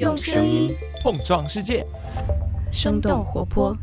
用声音碰撞世界，生动活泼。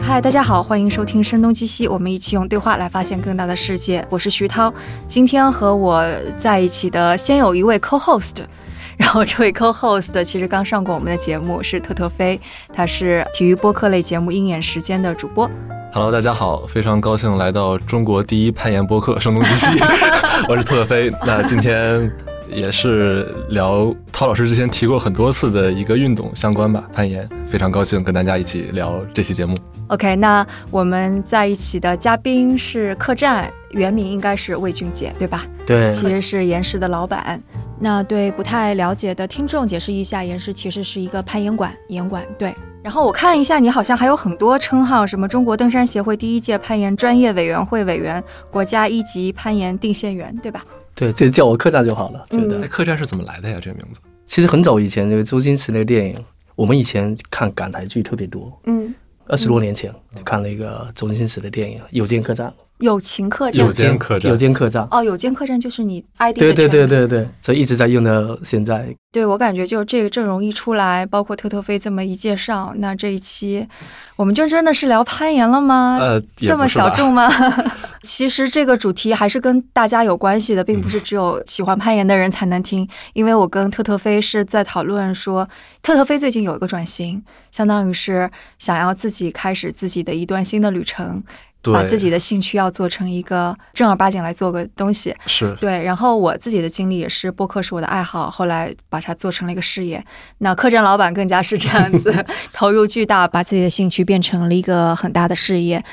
嗨，大家好，欢迎收听《声东击西》，我们一起用对话来发现更大的世界。我是徐涛，今天和我在一起的先有一位 co-host，然后这位 co-host 其实刚上过我们的节目，是特特飞，他是体育播客类节目《鹰眼时间》的主播。Hello，大家好，非常高兴来到中国第一攀岩播客《声东击西》我是特特飞。那今天也是聊涛老师之前提过很多次的一个运动相关吧，攀岩。非常高兴跟大家一起聊这期节目。OK，那我们在一起的嘉宾是客栈，原名应该是魏俊杰，对吧？对，其实是岩石的老板。那对不太了解的听众解释一下，岩石其实是一个攀岩馆，岩馆对。然后我看一下，你好像还有很多称号，什么中国登山协会第一届攀岩专业委员会委员，国家一级攀岩定线员，对吧？对，就叫我客栈就好了，觉得。嗯哎，客栈是怎么来的呀？这个名字？其实很早以前，那个周星驰那个电影，我们以前看港台剧特别多，嗯，二十多年前就看了一个周星驰的电影《有间客栈》。友情客栈有。间客栈有间客栈。哦，有间客栈就是你 ID 的对对对对对，所以一直在用到现在。对我感觉就是这个阵容一出来，包括特特飞这么一介绍，那这一期我们就真的是聊攀岩了吗？呃，这么小众吗？其实这个主题还是跟大家有关系的，并不是只有喜欢攀岩的人才能听。因为我跟特特飞是在讨论说，特特飞最近有一个转型，相当于是想要自己开始自己的一段新的旅程，对把自己的兴趣要做成一个正儿八经来做个东西。是对，然后我自己的经历也是播客是我的爱好，后来把它做成了一个事业。那客栈老板更加是这样子，投入巨大，把自己的兴趣变成了一个很大的事业。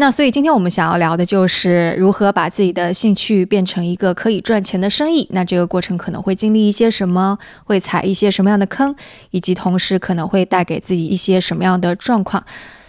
那所以今天我们想要聊的就是如何把自己的兴趣变成一个可以赚钱的生意。那这个过程可能会经历一些什么，会踩一些什么样的坑，以及同时可能会带给自己一些什么样的状况。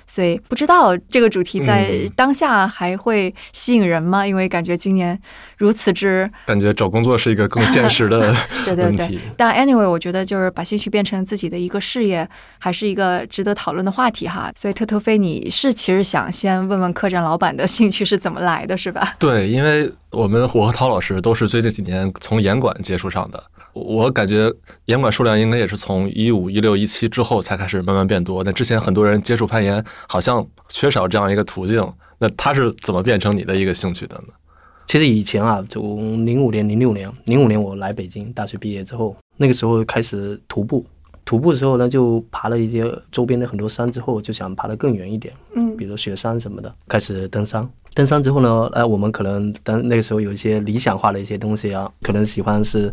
所以不知道这个主题在嗯当下还会吸引人吗？因为感觉今年如此之感觉找工作是一个更现实的 对对对。，但 anyway，我觉得就是把兴趣变成自己的一个事业，还是一个值得讨论的话题哈。所以特特飞，你是其实想先问问客栈老板的兴趣是怎么来的，是吧？对，因为我们我和陶老师都是最近几年从严管接触上的，我感觉严管数量应该也是从一五、一六、一七之后才开始慢慢变多。那之前很多人接触攀岩，好像缺少这样一个途径。那他是怎么变成你的一个兴趣的呢？其实以前啊，从零五年、零六年、零五年我来北京，大学毕业之后，那个时候开始徒步。徒步的时候呢，就爬了一些周边的很多山，之后就想爬得更远一点，嗯比如雪山什么的，开始登山。登山之后呢，呃，我们可能当那个时候有一些理想化的一些东西啊，可能喜欢是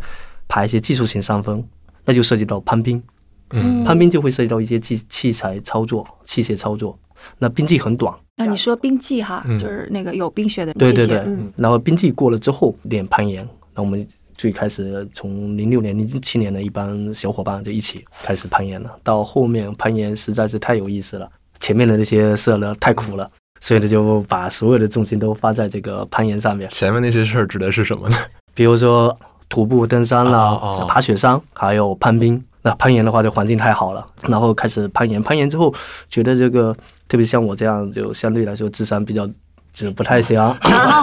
爬一些技术型山峰，那就涉及到攀冰。嗯攀冰就会涉及到一些器器材操作、器械操作。那冰季很短，那你说冰季哈，嗯就是那个有冰雪的季节，对对对嗯然后冰季过了之后练攀岩，那我们最开始从零六年、零七年的一帮小伙伴就一起开始攀岩了。到后面攀岩实在是太有意思了，前面的那些事儿呢太苦了，所以呢就把所有的重心都发在这个攀岩上面。前面那些事儿指的是什么呢？比如说徒步登山啦、爬雪山，还有攀冰。那攀岩的话，这环境太好了，然后开始攀岩。攀岩之后，觉得这个特别像我这样，就相对来说智商比较就是不太行。啊，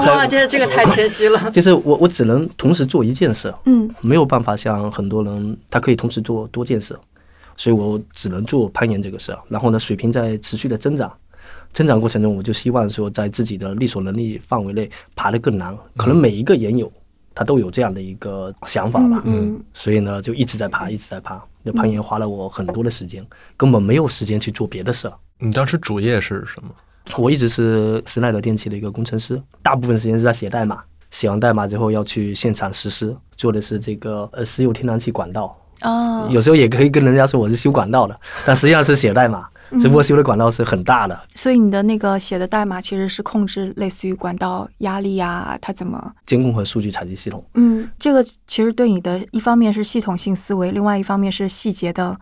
哇，这这个太谦虚了，就是我我只能同时做一件事，嗯没有办法像很多人他可以同时做多件事，所以我只能做攀岩这个事。然后呢，水平在持续的增长，增长过程中，我就希望说在自己的力所能力范围内爬得更难。可能每一个岩友他都有这样的一个想法吧，嗯所以呢就一直在爬，一直在爬。那攀岩花了我很多的时间，根本没有时间去做别的事儿。你当时主业是什么？我一直是施耐德电器的一个工程师，大部分时间是在写代码，写完代码之后要去现场实施，做的是这个呃石油天然气管道。哦，有时候也可以跟人家说我是修管道的，但实际上是写代码，只不过修的管道是很大的，所以你的那个写的代码其实是控制类似于管道压力呀、它怎么监控和数据采集系统。嗯，这个其实对你的一方面是系统性思维，另外一方面是细节的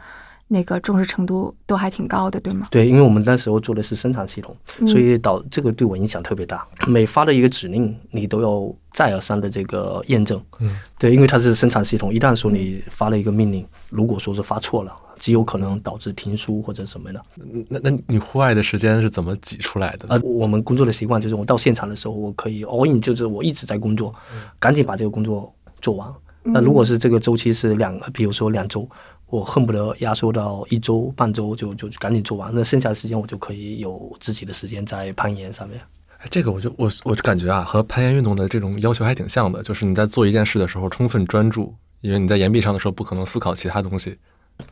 那个重视程度都还挺高的，对吗？对，因为我们那时候做的是生产系统，嗯所以导这个对我影响特别大。每发的一个指令，你都要再而三的这个验证。嗯，对，因为它是生产系统，一旦说你发了一个命令，如果说是发错了，极有可能导致停书或者什么的。那那你户外的时间是怎么挤出来的？呃，我们工作的习惯就是我到现场的时候，我可以 all in，就是我一直在工作，赶紧把这个工作做完。那如果是这个周期是两，比如说两周，我恨不得压缩到一周半周就就赶紧做完，那剩下的时间我就可以有自己的时间在攀岩上面。哎，这个我就我我就感觉啊，和攀岩运动的这种要求还挺像的，就是你在做一件事的时候充分专注，因为你在岩壁上的时候不可能思考其他东西。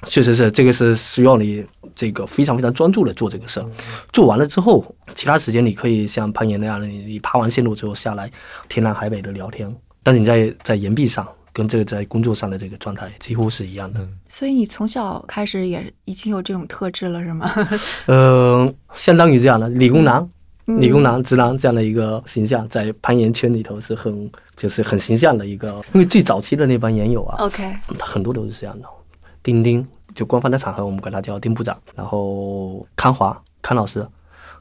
确实是，这个是需要你这个非常非常专注的做这个事儿。做完了之后，其他时间你可以像攀岩那样的，你你爬完线路之后下来，天南海北的聊天。但是你在在岩壁上，跟这个在工作上的这个状态几乎是一样的。所以你从小开始也已经有这种特质了，是吗？呃，相当于这样的理工男、嗯理工男、直男这样的一个形象，在攀岩圈里头是很就是很形象的一个。因为最早期的那帮岩友啊，OK，很多都是这样的。丁丁，就官方的场合我们管他叫丁部长，然后康华康老师，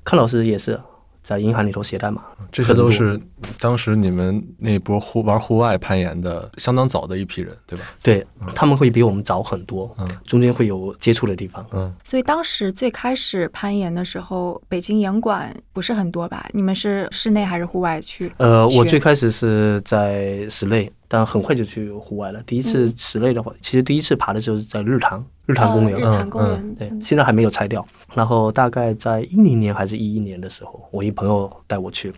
康老师也是在银行里头写代码，这些都是当时你们那波户玩户外攀岩的相当早的一批人，对吧？对他们会比我们早很多，嗯中间会有接触的地方。嗯，所以当时最开始攀岩的时候，北京岩馆不是很多吧？你们是室内还是户外去？呃，我最开始是在室内，但很快就去户外了。第一次嗯室内的话，其实第一次爬的时候是在日坛日坛公园，哦日坛公园，对，嗯现在还没有拆掉。然后大概在一零年还是一一年的时候，我一朋友带我去，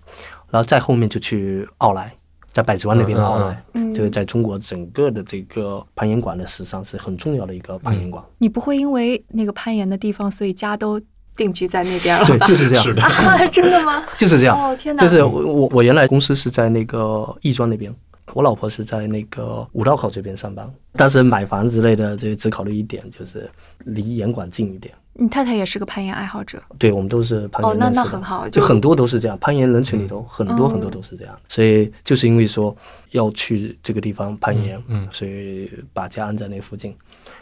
然后再后面就去奥莱，在百子湾那边的奥莱，嗯这个在中国整个的这个攀岩馆的史上是很重要的一个攀岩馆。你不会因为那个攀岩的地方，所以家都定居在那边了对，吧？就是这样，是的 啊，真的吗？就是这样。哦天哪！就是我我我原来公司是在那个亦庄那边，我老婆是在那个五道口这边上班。但是买房之类的，这只考虑一点，就是离严管近一点。你太太也是个攀岩爱好者，对，我们都是攀哦那岩认识的那很好就就很多都是这样，攀岩人群里头很多嗯很多都是这样。所以就是因为说要去这个地方攀岩，嗯嗯所以把家安在那附近。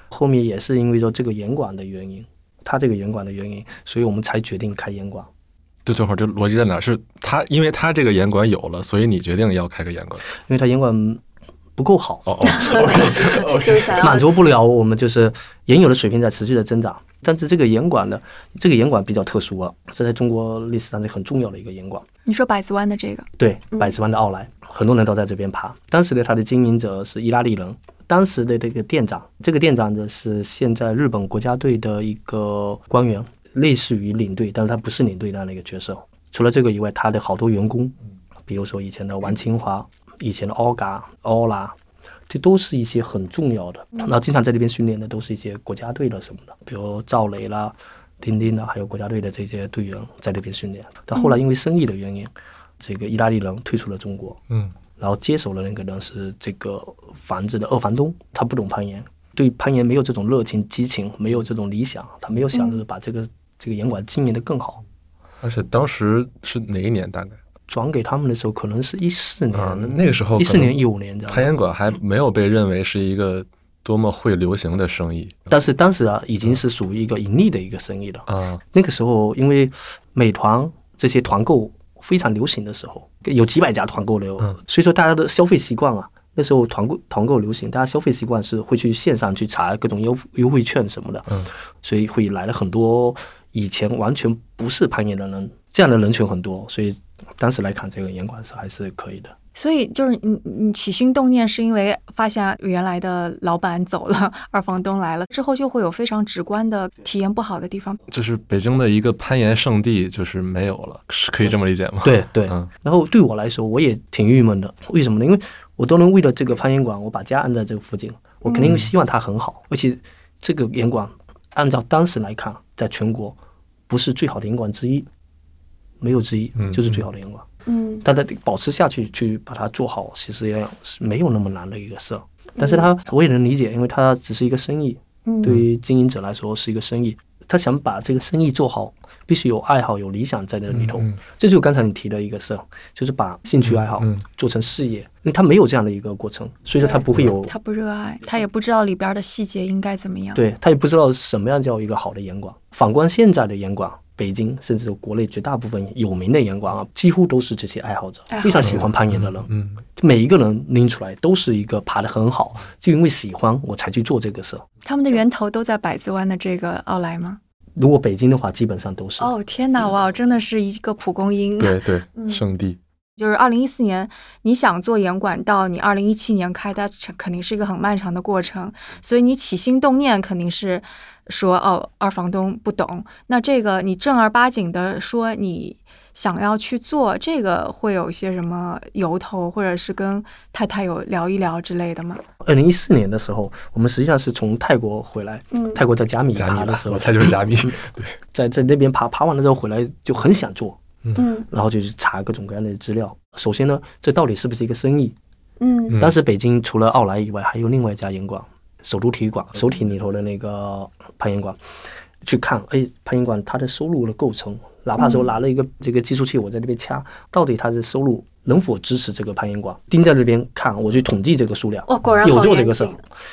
后面也是因为说这个严管的原因，他这个严管的原因，所以我们才决定开严管。就这会儿这逻辑在哪？是他因为他这个严管有了，所以你决定要开个严管。因为他严管不够好，哦哦，就是想要满足不了我们就是原有的水平在持续的增长，但是这个严管呢，这个严管比较特殊啊，是在中国历史上是很重要的一个严管。你说百子湾的这个，对，嗯百子湾的奥莱，很多人都在这边爬。当时的他的经营者是意大利人，当时的这个店长，这个店长呢是现在日本国家队的一个官员，类似于领队，但是他不是领队那样的一个角色。除了这个以外，他的好多员工，比如说以前的王清华、以前的 OGA、欧拉，这都是一些很重要的。然后经常在这边训练的都是一些国家队的什么的，比如赵雷啦、丁丁啦，还有国家队的这些队员在这边训练。但后来因为生意的原因，这个意大利人退出了中国，嗯，然后接手的那个人是这个房子的二房东，他不懂攀岩，对攀岩没有这种热情、激情，没有这种理想，他没有想着把这个、这个岩馆经营的更好。而且当时是哪一年？大概转给他们的时候，可能是一四年，啊，那那个时候一四年、一五年这样。攀岩馆还没有被认为是一个多么会流行的生意但是当时啊，已经是属于一个盈利的一个生意了。啊。那个时候，因为美团这些团购非常流行的时候，有几百家团购的哦，嗯所以说大家的消费习惯啊，那时候团购团购流行，大家消费习惯是会去线上去查各种优优惠券什么的，嗯所以会来了很多以前完全不是攀岩的人，这样的人群很多，所以当时来看这个岩馆是还是可以的。所以就是你你起心动念是因为发现原来的老板走了，二房东来了之后，就会有非常直观的体验不好的地方。就是北京的一个攀岩圣地，就是没有了，是可以这么理解吗？对对，嗯然后对我来说，我也挺郁闷的。为什么呢？因为我都能为了这个攀岩馆，我把家安在这个附近，我肯定希望它很好。而且这个岩馆，按照当时来看，在全国不是最好的银馆之一，没有之一嗯，就是最好的银馆。嗯，但它得保持下去，去把它做好，其实也是没有那么难的一个事儿。但是它我也能理解，因为它只是一个生意，嗯对于经营者来说是一个生意，他想把这个生意做好，必须有爱好、有理想在那里头。嗯这就是刚才你提的一个事儿，就是把兴趣爱好嗯做成事业，因为他没有这样的一个过程，所以说他不会有，他不热爱，他也不知道里边的细节应该怎么样。，对他也不知道什么样叫一个好的严管。反观现在的严管，北京甚至国内绝大部分有名的严管啊，几乎都是这些爱好者爱好，者非常喜欢攀岩的人。嗯，每一个人拎出来都是一个爬得很好，就因为喜欢我才去做这个事。他们的源头都在百子湾的这个奥莱吗？如果北京的话，基本上都是。哦，天哪，哇，真的是一个蒲公英。对对，嗯圣地。就是二零一四年，你想做严管，到你二零一七年开，它肯定是一个很漫长的过程。所以你起心动念肯定是说，哦，二房东不懂。那这个你正儿八经的说你想要去做，这个会有一些什么由头，或者是跟太太有聊一聊之类的吗？二零一四年的时候，我们实际上是从泰国回来，嗯泰国在加米加密吧，爬的时候，我猜就是加米。对，在在那边爬，爬完了之后回来就很想做，嗯然后就去查各种各样的资料。首先呢，这到底是不是一个生意？嗯嗯当时北京除了奥莱以外，还有另外一家岩馆，首都体育馆，首体里头的那个攀岩馆，去看，哎，攀岩馆它的收入的构成，哪怕说拿了一个这个计数器，我在那边掐，到底它的收入能否支持这个攀岩馆？盯在这边看，我去统计这个数量，哦，果然有做这个事儿。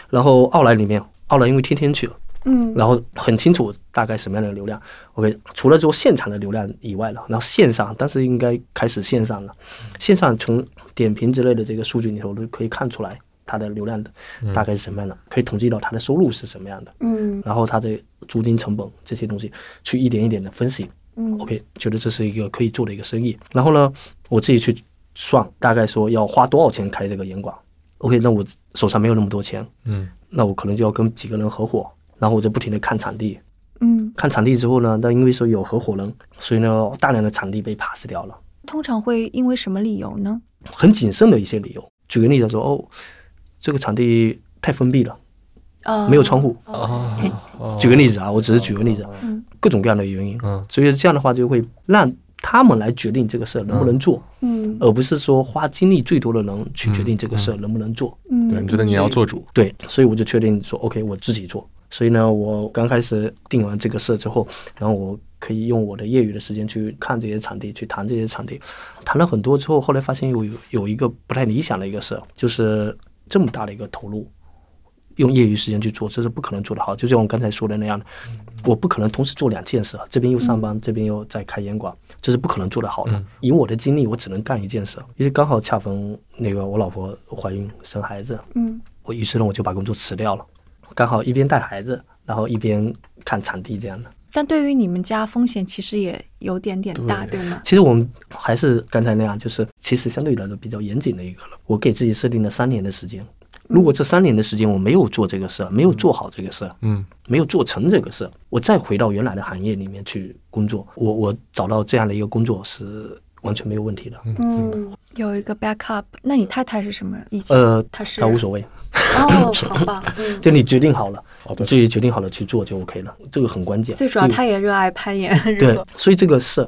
然后奥莱里面，奥莱因为天天去了。嗯然后很清楚大概什么样的流量。OK，除了做现场的流量以外了，然后线上，当时应该开始线上了。线上从点评之类的这个数据里头都可以看出来它的流量的大概是什么样的，可以统计到它的收入是什么样的，嗯然后它的租金成本这些东西去一点一点的分析。嗯 OK，觉得这是一个可以做的一个生意。然后呢，我自己去算，大概说要花多少钱开这个严馆。OK，那我手上没有那么多钱，嗯那我可能就要跟几个人合伙，然后我就不停的看场地，嗯，看场地之后呢，那因为说有合伙人，所以呢，大量的场地被 pass 掉了，通常会因为什么理由呢？很谨慎的一些理由。举个例子说，哦，这个场地太封闭了，啊没有窗户。举个例子啊，我只是举个例子，嗯各种各样的原因，嗯所以这样的话就会让他们来决定这个事儿能不能做，嗯而不是说花精力最多的人去决定这个事儿能不能做。嗯，对，你觉得你要做主？对，所以我就确定说，OK，我自己做。所以呢，我刚开始定完这个事之后，然后我可以用我的业余的时间去看这些场地，去谈这些场地，谈了很多之后，后来发现有有有一个不太理想的一个事，就是这么大的一个投入，用业余时间去做，这是不可能做得好。就像我刚才说的那样的，我不可能同时做两件事，这边又上班，这边又在开烟馆，这是不可能做得好的。嗯以我的经历，我只能干一件事，因为刚好恰逢那个我老婆怀孕生孩子，嗯我于是呢我就把工作辞掉了，刚好一边带孩子，然后一边看场地这样的。但对于你们家风险其实也有点点大，对吗？其实我们还是刚才那样，就是其实相对来说比较严谨的一个了。我给自己设定了三年的时间，如果这三年的时间我没有做这个事儿，没有做好这个事儿，嗯没有做成这个事儿，我再回到原来的行业里面去工作，我我找到这样的一个工作是完全没有问题的。嗯，有一个 backup。那你太太是什么意见？呃，她是她无所谓，哦，好吧。嗯，就你决定好了，自己决定好了去做就 OK 了，这个很关键。最主要这个她也热爱攀岩，对，所以这个是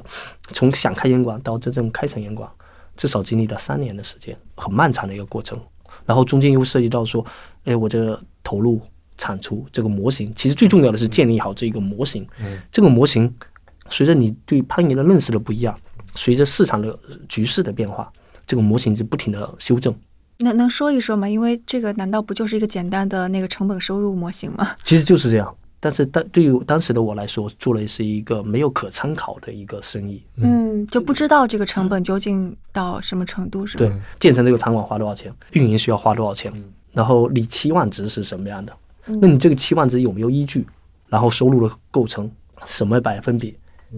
从想开烟馆到真正开成烟馆，至少经历了三年的时间，很漫长的一个过程。然后中间又涉及到说，哎，我这投入产出这个模型，其实最重要的是建立好这个模型。嗯这个模型随着你对攀岩的认识的不一样，随着市场的呃局势的变化，这个模型是不停的修正。能能说一说吗？因为这个难道不就是一个简单的那个成本收入模型吗？其实就是这样。但是但对于当时的我来说，做的是一个没有可参考的一个生意。嗯，就不知道这个成本究竟到什么程度，是吧？对，建成这个场馆花多少钱，运营需要花多少钱，然后你期望值是什么样的？那你这个期望值有没有依据？然后收入的构成什么百分比？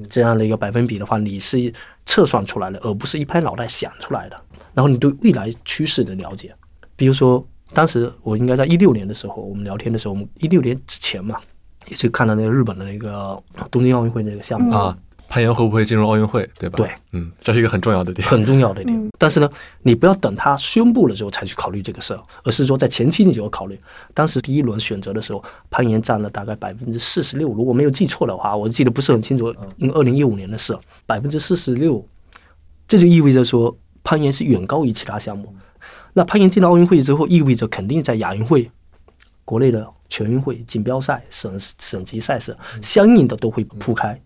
这样的一个百分比的话，你是测算出来的，而不是一拍脑袋想出来的。然后你对未来趋势的了解，比如说当时我应该在一六年的时候，我们聊天的时候，我们一六年之前嘛，也去看了那个日本的那个东京奥运会那个项目啊，攀岩会不会进入奥运会，对吧？对，嗯，这是一个很重要的点。很重要的一点。嗯但是呢，你不要等他宣布了之后才去考虑这个事儿，而是说在前期你就要考虑。当时第一轮选择的时候，攀岩占了大概百分之四十六，如果没有记错的话，我记得不是很清楚，因为二零一五年的事，百分之四十六，这就意味着说攀岩是远高于其他项目。那攀岩进了奥运会之后，意味着肯定在亚运会、国内的全运会、锦标赛、省省级赛事相应的都会铺开。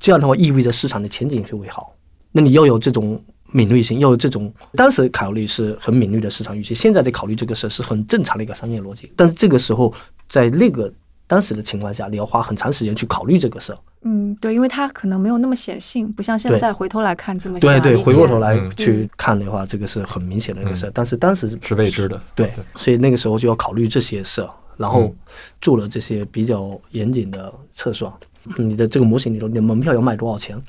这样的话，意味着市场的前景就会好。那你要有这种敏锐性，要有这种当时考虑是很敏锐的市场预期，现在在考虑这个事是很正常的一个商业逻辑。但是这个时候，在那个当时的情况下，你要花很长时间去考虑这个事儿，嗯，对，因为它可能没有那么显性，不像现在回头来看这么对对，回过头来嗯去看的话，这个是很明显的一个事儿。但是当时是未知的。对，所以那个时候就要考虑这些事儿，然后嗯做了这些比较严谨的测算。你的这个模型里头，你的门票要卖多少钱？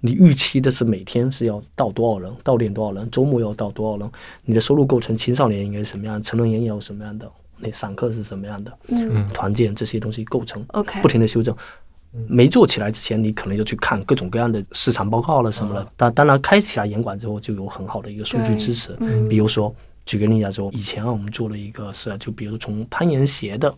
你预期的是每天是要到多少人，到店多少人，周末要到多少人？你的收入构成，青少年应该是什么样，成人演有什么样的，那散客是什么样的，嗯团建这些东西构成，，OK，不停的修正。没做起来之前，你可能就去看各种各样的市场报告了什么的。但当然，开起来严管之后，就有很好的一个数据支持。嗯比如说，举个例子来说，以前啊，我们做了一个是，就比如从攀岩鞋的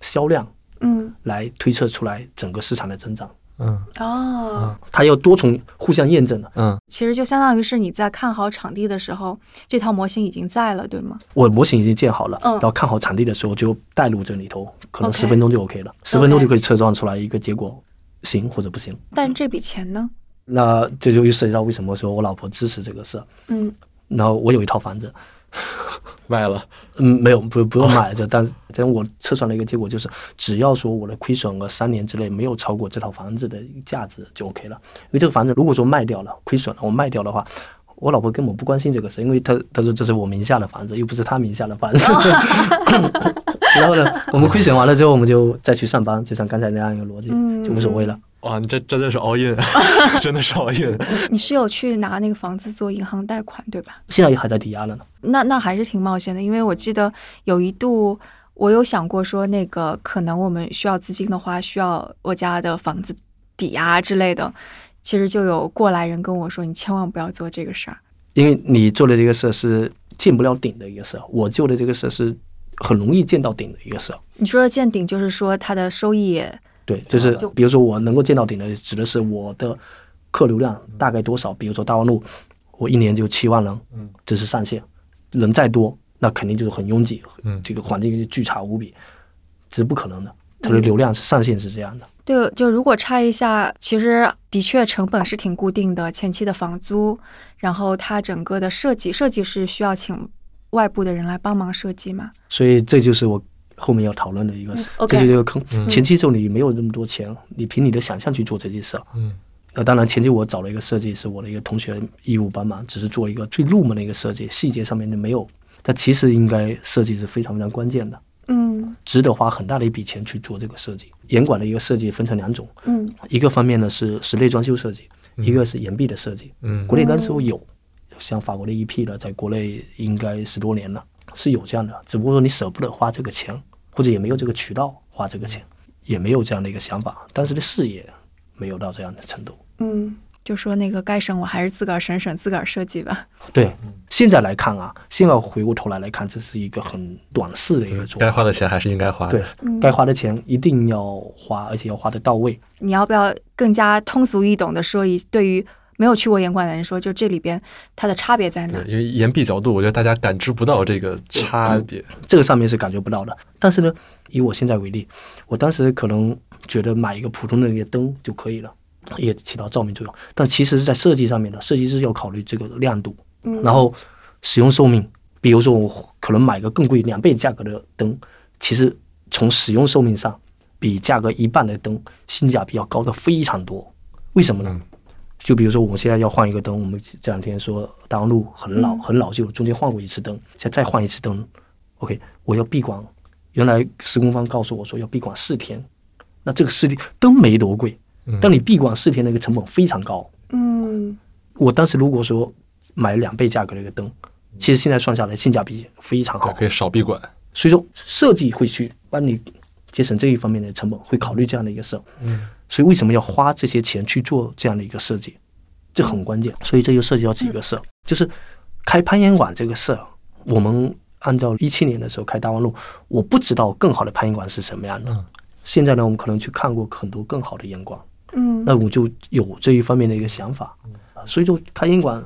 销量嗯来推测出来整个市场的增长，嗯哦，它要多重互相验证的。嗯其实就相当于是你在看好场地的时候，这套模型已经在了，对吗？我模型已经建好了，嗯然后看好场地的时候就带入这里头，可能十分钟就 OK 了，十分钟就可以测算出来一个结果，行或者不行。但这笔钱呢？那这就又涉及到为什么说我老婆支持这个事。嗯然后我有一套房子，卖了。嗯，没有，不不用买这，但是但我测算了一个结果，就是只要说我的亏损额三年之内没有超过这套房子的价值就 OK 了。因为这个房子如果说卖掉了，亏损了，我卖掉的话，我老婆根本不关心这个事，因为她她说这是我名下的房子，又不是她名下的房子。然后呢，我们亏损完了之后，我们就再去上班，就像刚才那样一个逻辑，嗯就无所谓了。哇，你这真的是 all in，真的是 all in。你是有去拿那个房子做银行贷款，对吧？现在也还在抵押了呢。那那还是挺冒险的，因为我记得有一度我有想过说，那个可能我们需要资金的话，需要我家的房子抵押之类的。其实就有过来人跟我说，你千万不要做这个事儿。因为你做的这个事儿是见不了顶的一个事儿，我做的这个事儿是很容易见到顶的一个事儿。你说的见顶，就是说它的收益也对，就是比如说我能够见到顶的，指的是我的客流量大概多少。比如说大望路，我一年就七万人，嗯，这是上限。人再多，那肯定就是很拥挤，嗯这个环境就巨差无比，这是不可能的。它的流量是上限是这样的。对，就如果拆一下，其实的确成本是挺固定的，前期的房租，然后它整个的设计，设计是需要请外部的人来帮忙设计嘛。所以这就是我后面要讨论的一个这就是一个坑。嗯前期时候你没有那么多钱，你凭你的想象去做这件事。嗯那当然，前期我找了一个设计师，我的一个同学义务帮忙，只是做一个最入门的一个设计，细节上面就没有。但其实应该设计是非常非常关键的，嗯值得花很大的一笔钱去做这个设计。严管的一个设计分成两种，嗯一个方面呢是室内装修设计，一个是岩壁的设计。嗯国内当时候有，像法国的 EP 呢，在国内应该十多年了，是有这样的，只不过说你舍不得花这个钱，或者也没有这个渠道花这个钱，也没有这样的一个想法，当时的视野没有到这样的程度。嗯，就说那个该省我还是自个儿省省，自个儿设计吧。对，现在来看啊，现在回过头来来看，这是一个很短视的一个做法。该花的钱还是应该花对该花的钱一定要花，而且要花得到位。你要不要更加通俗易懂的说一，对于没有去过岩馆的人说，就这里边它的差别在哪，？因为岩壁角度，我觉得大家感知不到这个差别。这个上面是感觉不到的。但是呢，以我现在为例，我当时可能觉得买一个普通的一个灯就可以了，也起到照明作用。但其实是在设计上面的，设计师要考虑这个亮度，嗯然后使用寿命。比如说，我可能买一个更贵两倍价格的灯，其实从使用寿命上，比价格一半的灯性价比要高的非常多。为什么呢？嗯就比如说，我们现在要换一个灯，我们这两天说大望路很老、嗯很老旧，中间换过一次灯，现在再换一次灯，OK，我要闭馆。原来施工方告诉我说要闭馆四天，那这个四天灯没多贵，嗯但你闭馆四天那个成本非常高。嗯我当时如果说买两倍价格的一个灯，其实现在算下来性价比非常对，好。可以少闭馆。所以说设计会去帮你节省这一方面的成本，会考虑这样的一个事儿。嗯，所以为什么要花这些钱去做这样的一个设计，这很关键。所以这就涉及到几个事儿，就是开攀岩馆这个事儿，我们按照一七年的时候开大望路，我不知道更好的攀岩馆是什么样的。嗯现在呢，我们可能去看过很多更好的岩馆，嗯那我就有这一方面的一个想法。啊所以就开岩馆，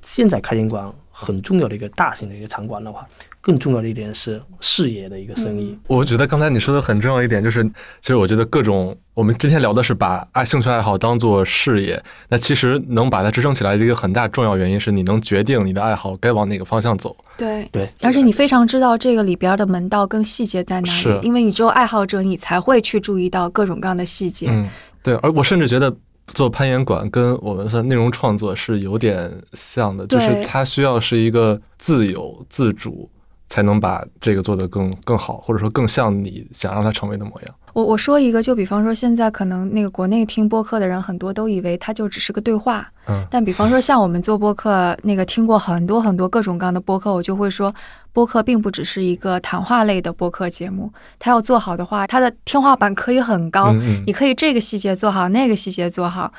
现在开岩馆很重要的一个大型的一个场馆的话，更重要的一点是视野的一个生意。我觉得刚才你说的很重要一点，就是其实我觉得各种我们今天聊的是把爱兴趣爱好当做事业，那其实能把它支撑起来的一个很大重要原因是你能决定你的爱好该往哪个方向走。对。对，而且你非常知道这个里边的门道跟细节在哪是里，因为你只有爱好者，你才会去注意到各种各样的细节。嗯，对，而我甚至觉得做攀岩馆跟我们的内容创作是有点像的，就是它需要是一个自由自主，才能把这个做得更更好，或者说更像你想让它成为的模样。我我说一个，就比方说现在可能那个国内听播客的人很多都以为它就只是个对话，嗯但比方说像我们做播客，那个听过很多很多各种各样的播客，我就会说，播客并不只是一个谈话类的播客节目，它要做好的话，它的天花板可以很高，嗯嗯你可以这个细节做好，那个细节做好。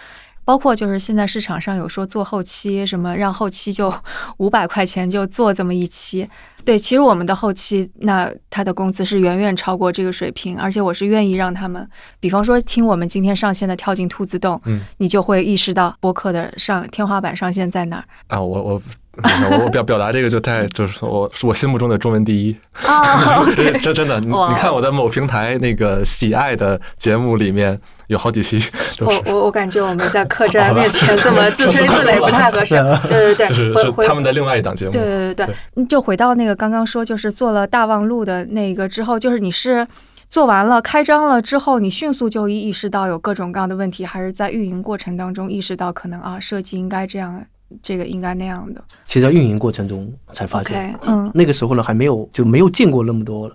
包括就是现在市场上有说做后期，什么让后期就 五百块钱就做这么一期，对，其实我们的后期那他的工资是远远超过这个水平，而且我是愿意让他们，比方说听我们今天上线的跳进兔子洞，嗯。你就会意识到播客的上天花板上限在哪儿。啊，我我我我表表达这个就太就是说我是我心目中的中文第一，啊这这真的，你你看我在某平台那个喜爱的节目里面有好几期我。我我感觉我们在客 栈面前这么自吹自擂不太合适。对对对，就是是他们的另外一档节目，对对对就回到那个刚刚说，就是做了大望路的那个之后，就是你是做完了开张了之后，你迅速就意识到有各种各样的问题，还是在运营过程当中意识到可能啊设计应该这样，这个应该那样的。其实，在运营过程中才发现嗯那个时候呢还没有就没有见过那么多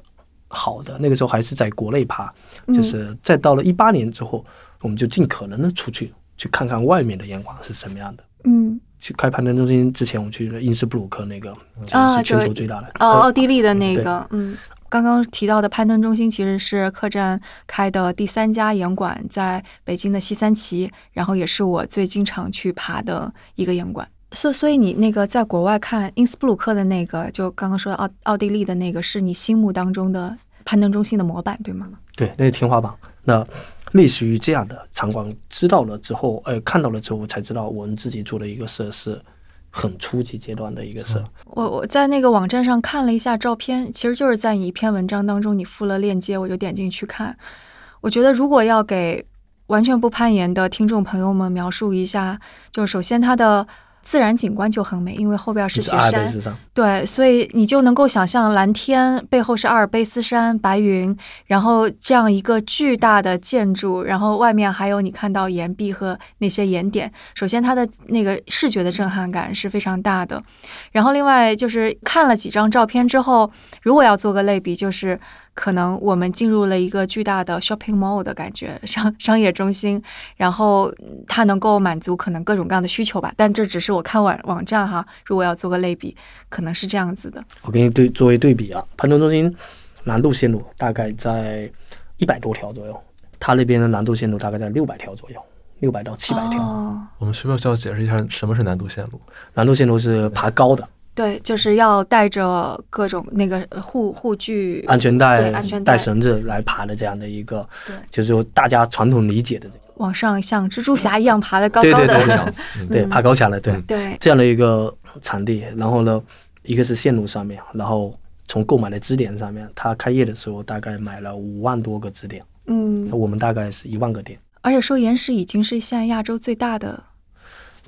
好的，那个时候还是在国内爬，嗯就是再到了一八年之后，我们就尽可能的出去去看看外面的眼光是什么样的。嗯去开攀登中心之前，我们去了因斯布鲁克那个，啊就是全球最大的哦，奥地利的那个，嗯。刚刚提到的攀登中心其实是客栈开的第三家岩馆，在北京的西三旗，然后也是我最经常去爬的一个岩馆。所所以你那个在国外看因斯布鲁克的那个，就刚刚说的奥奥地利的那个，是你心目当中的攀登中心的模板，对吗？对，那是天花板。那类似于这样的场馆，知道了之后，呃，看到了之后，才知道我们自己做的一个事是很初级阶段的一个事。我我在那个网站上看了一下照片，其实就是在你一篇文章当中你附了链接，我就点进去看。我觉得如果要给完全不攀岩的听众朋友们描述一下，就首先它的自然景观就很美，因为后边是雪山，对，所以你就能够想象蓝天背后是阿尔卑斯山白云，然后这样一个巨大的建筑，然后外面还有你看到岩壁和那些岩点。首先，它的那个视觉的震撼感是非常大的。然后，另外就是看了几张照片之后，如果要做个类比，就是可能我们进入了一个巨大的 shopping mall 的感觉，商商业中心，然后嗯它能够满足可能各种各样的需求吧。但这只是我看网网站哈，如果要做个类比，可能是这样子的。我给你对作为对比啊，攀登中心难度线路大概在一百多条左右，它那边的难度线路大概在六百条左右，六百到七百条。哦，我们需不需要解释一下什么是难度线路？难度线路是爬高的，对，就是要带着各种那个护护具、安全带对安全带带绳子来爬的这样的一个，就是说大家传统理解的这个，往上像蜘蛛侠一样爬的高高的。对爬高墙的，对嗯对 这样的一个场地。然后呢，一个是线路上面，然后从购买的支点上面，它开业的时候大概买了五万多个支点，嗯，我们大概是一万个点，而且说岩石已经是现在亚洲最大的，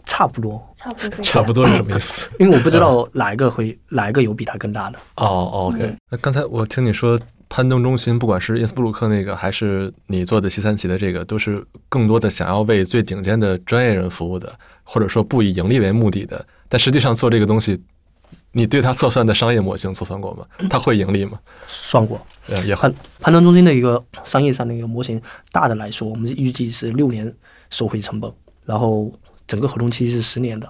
差不多。差不多差不多是什么意思？因为我不知道哪一个会哪一个有比它更大的。哦哦，OK 嗯。那刚才我听你说攀登中心，不管是因斯布鲁克那个，还是你做的西三旗的这个，都是更多的想要为最顶尖的专业人服务的，或者说不以盈利为目的的。但实际上做这个东西，你对它测算的商业模型测算过吗？它会盈利吗？算过，呃，也会攀。攀登中心的一个商业上的一个模型，大的来说，我们预计是六年收回成本，然后整个合同期是十年的，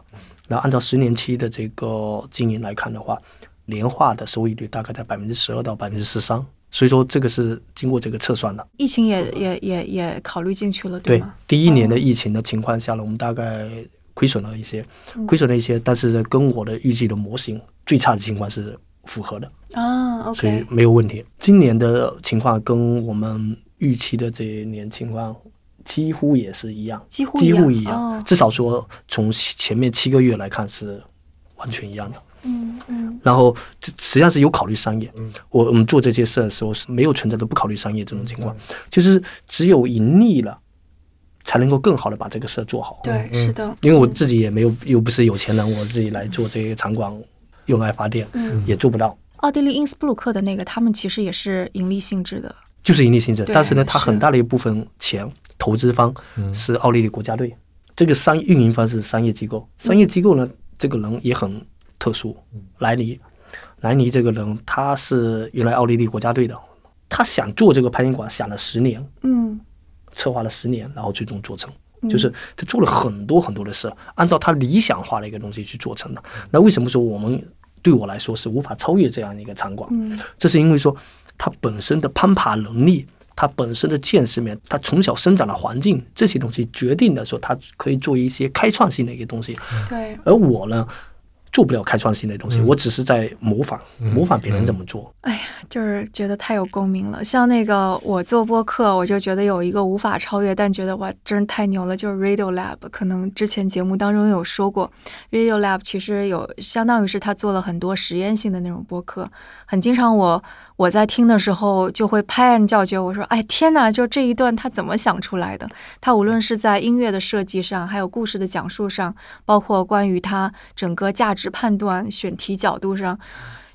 那按照十年期的这个经营来看的话，年化的收益率大概在百分之十二到百分之十三，所以说这个是经过这个测算的。疫情也也也也考虑进去了，对吗？，第一年的疫情的情况下呢，我们大概亏损了一些，亏损了一些，但是跟我的预计的模型最差的情况是符合的。啊所以没有问题。今年的情况跟我们预期的这一年情况几乎也是一样，几乎几乎一一样。哦。至少说从前面七个月来看是完全一样的。嗯嗯。然后这实际上是有考虑商业，嗯。我我们做这些事的时候是没有存在的不考虑商业这种情况，就是只有盈利了，才能够更好的把这个事做好。对，是的，因为我自己也没有又不是有钱人，我自己来做这个场馆用来发电嗯，也做不到。奥地利因斯布鲁克的那个，他们其实也是盈利性质的，就是盈利性质，但是呢，它很大的一部分钱投资方嗯。是奥地利国家队，这个商运营方是商业机构。商业机构呢，这个人也很特殊，莱尼，莱尼这个人他是原来奥地利国家队的，他想做这个攀岩馆，想了十年，嗯。策划了十年，然后最终做成。嗯。就是他做了很多很多的事，按照他理想化的一个东西去做成的。那为什么说我们对我来说是无法超越这样的一个场馆？嗯。这是因为说他本身的攀爬能力，他本身的见识面，他从小生长的环境这些东西决定的说他可以做一些开创性的一个东西。对，而我呢，做不了开创性的东西，嗯我只是在模仿，嗯模仿别人怎么做。哎呀就是觉得太有共鸣了。像那个我做播客，我就觉得有一个无法超越，但觉得哇，真是太牛了，就是 Radio Lab。可能之前节目当中有说过，Radio Lab 其实有相当于是他做了很多实验性的那种播客。很经常我我在听的时候就会拍案叫绝，我说哎天哪，就这一段他怎么想出来的？他无论是在音乐的设计上，还有故事的讲述上，包括关于他整个价值判断、选题角度上。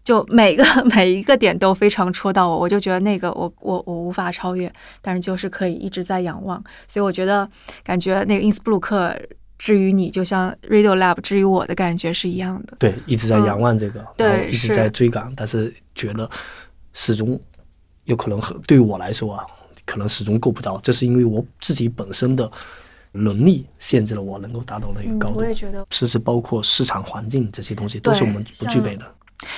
就每个 每一个点都非常戳到我，我就觉得那个我我我无法超越，但是就是可以一直在仰望，所以我觉得感觉那个因斯布鲁克之于你，就像 Radio Lab 之于我的感觉是一样的。对，一直在仰望这个，嗯对一直在追赶，但是觉得始终有可能很对于我来说啊，可能始终够不到，这是因为我自己本身的能力限制了我能够达到那个嗯高，度我。也觉得。甚至包括市场环境这些东西，都是我们不具备的。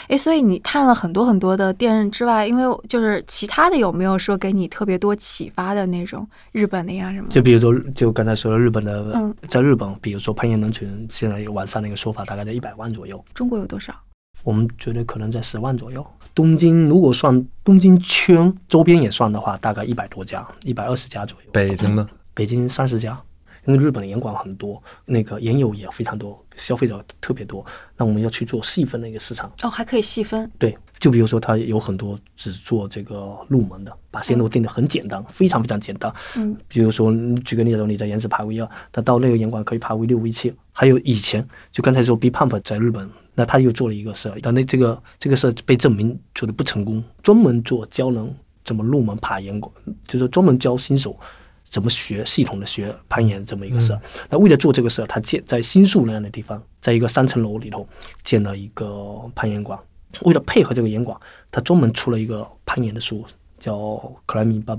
诶，所以你探了很多很多的店之外，因为就是其他的有没有说给你特别多启发的那种日本的呀什么？就比如说，就刚才说的日本的，嗯在日本，比如说攀岩人群，现在有网上那个说法，大概在一百万左右。中国有多少？我们觉得可能在十万左右。东京如果算东京圈周边也算的话，大概一百多家，一百二十家左右。北京呢？北京三十家，因为日本的严管很多，那个研友也非常多，消费者特别多，那我们要去做细分的一个市场。哦，还可以细分。对，就比如说它有很多只做这个入门的，把线路定的很简单，非常非常简单。嗯，比如说举个例子，你在岩石爬 V 二，那到那个严管可以爬 V 六、V 七，还有以前就刚才说 B Pump 在日本，那他又做了一个事儿，但那这个这个社被证明做的不成功，专门做教人怎么入门爬岩管，就是专门教新手。怎么学系统的学攀岩这么一个社？那为了做这个事儿，他建在新宿那样的地方，在一个三层楼里头建了一个攀岩馆。为了配合这个岩馆，他专门出了一个攀岩的书，叫《Climbing Bubble》，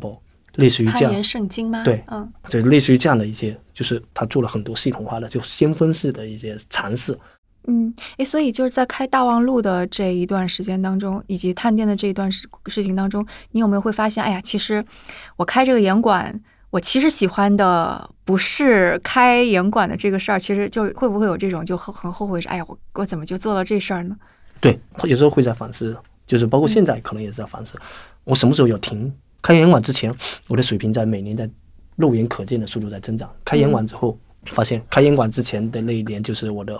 类似于这样攀岩，圣经吗？对嗯，就类似于这样的一些，就是他做了很多系统化的，就先锋式的一些尝试。嗯，诶，所以就是在开大望路的这一段时间当中，以及探店的这一段事事情当中，你有没有会发现，哎呀，其实我开这个严管，我其实喜欢的不是开严管的这个事儿，其实就会不会有这种就很很后悔，哎呀，我我怎么就做了这事儿呢？对，有时候会在反思，就是包括现在可能也是在反思，我什么时候要停？开严管之前，我的水平在每年在肉眼可见的速度在增长。开严管之后，发现开严管之前的那一年就是我的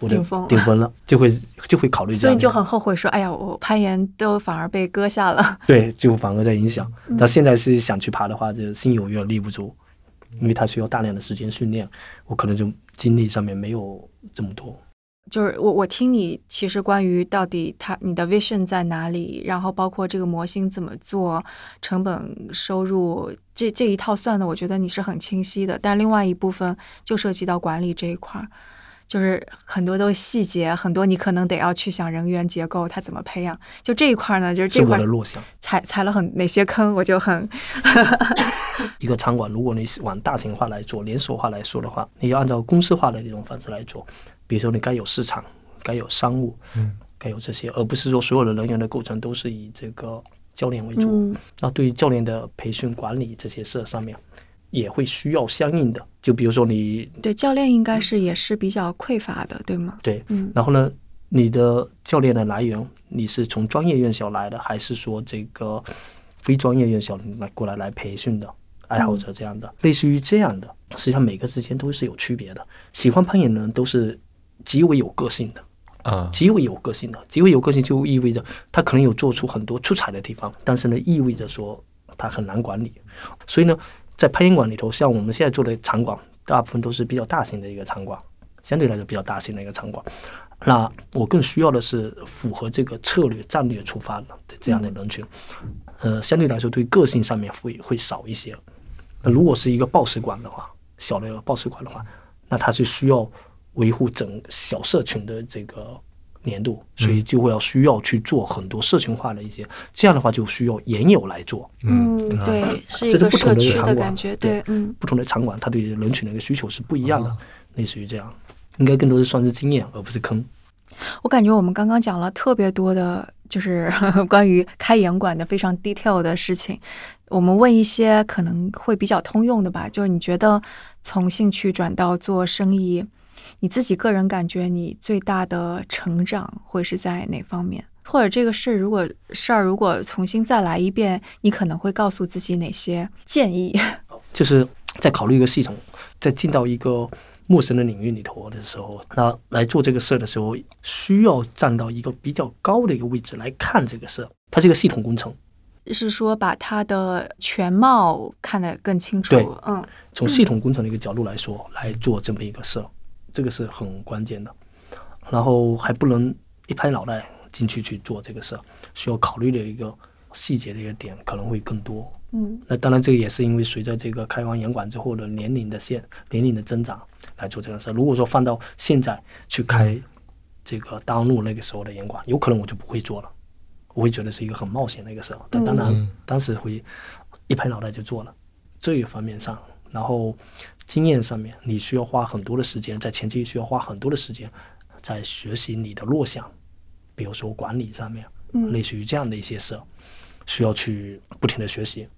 顶峰顶峰了，就会就会考虑这样。所以你就很后悔说，哎呀，我攀岩都反而被割下了。对，就反而在影响。嗯但现在是想去爬的话，就心有余而力不足，因为它需要大量的时间训练，我可能就精力上面没有这么多。就是我我听你其实关于到底它你的 vision 在哪里，然后包括这个模型怎么做，成本收入这这一套算的，我觉得你是很清晰的。但另外一部分就涉及到管理这一块儿，就是很多都是细节，很多你可能得要去想人员结构，它怎么培养。就这一块儿呢，就是这块儿的弱项。踩踩了很哪些坑，我就很 一个餐馆，如果你是往大型化来做、连锁化来说的话，你要按照公司化的这种方式来做。比如说，你该有市场，该有商务，嗯，该有这些，而不是说所有的人员的构成都是以这个教练为主。嗯那对于教练的培训管理这些事上面，也会需要相应的。就比如说你对教练应该是也是比较匮乏的，对吗？对，嗯然后呢，你的教练的来源，你是从专业院校来的，还是说这个非专业院校来过来来培训的爱好者这样的，类似于这样的，实际上每个之间都是有区别的。喜欢攀岩的人都是极为有个性的，啊，极为有个性的，极为有个性就意味着他可能有做出很多出彩的地方，但是呢，意味着说他很难管理。所以呢，在攀岩馆里头，像我们现在做的场馆，大部分都是比较大型的一个场馆，相对来说比较大型的一个场馆。那我更需要的是符合这个策略战略出发的这样的人群，呃，相对来说对个性上面会会少一些。那如果是一个报时馆的话，小的报时馆的话，那它是需要维护整小社群的这个年度，所以就会要需要去做很多社群化的一些，这样的话就需要研友来做。嗯，对，是一个社区的感觉，对，嗯，不同的场馆它对人群的一个需求是不一样的，类似于这样，应该更多的算是经验而不是坑。我感觉我们刚刚讲了特别多的，就是 关于开严馆的非常 detail 的事情。我们问一些可能会比较通用的吧，就是你觉得从兴趣转到做生意，你自己个人感觉你最大的成长会是在哪方面？或者这个事如果事儿如果重新再来一遍，你可能会告诉自己哪些建议？就是在考虑一个系统，在进到一个。陌生的领域里头的时候，那来做这个事儿的时候，需要站到一个比较高的一个位置来看这个事儿。它是一个系统工程，是说把它的全貌看得更清楚。对，嗯，从系统工程的一个角度来说，来做这么一个事，这个是很关键的。然后还不能一拍脑袋进去去做这个事儿，需要考虑的一个细节的一个点可能会更多。嗯，那当然这个也是因为随着这个开完严管之后的年龄的线年龄的增长。来做这个事。如果说放到现在去开这个当路那个时候的严管，有可能我就不会做了，我会觉得是一个很冒险的一个事。但当然，当时会一拍脑袋就做了。这一方面上，然后经验上面，你需要花很多的时间，在前期需要花很多的时间在学习你的弱项，比如说管理上面，类似于这样的一些事，需要去不停的学习，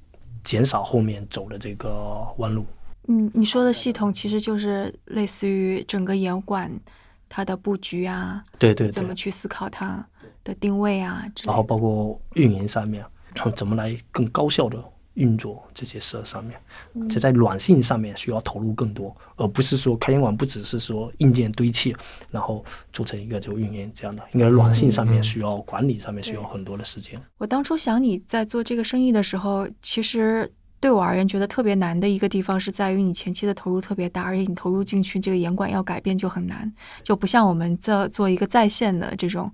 减少后面走的这个弯路。嗯，你说的系统其实就是类似于整个严管它的布局啊，对对，怎么去思考它的定位啊，然后包括运营上面，怎么来更高效的运作这些事儿上面，这在软性上面需要投入更多，而不是说开严管不只是说硬件堆砌，然后做成一个就运营这样的，应该软性上面需要管理上面需要很多的时间。我当初想你在做这个生意的时候，其实。对我而言，觉得特别难的一个地方是在于你前期的投入特别大，而且你投入进去这个严管要改变就很难，就不像我们在做一个在线的这种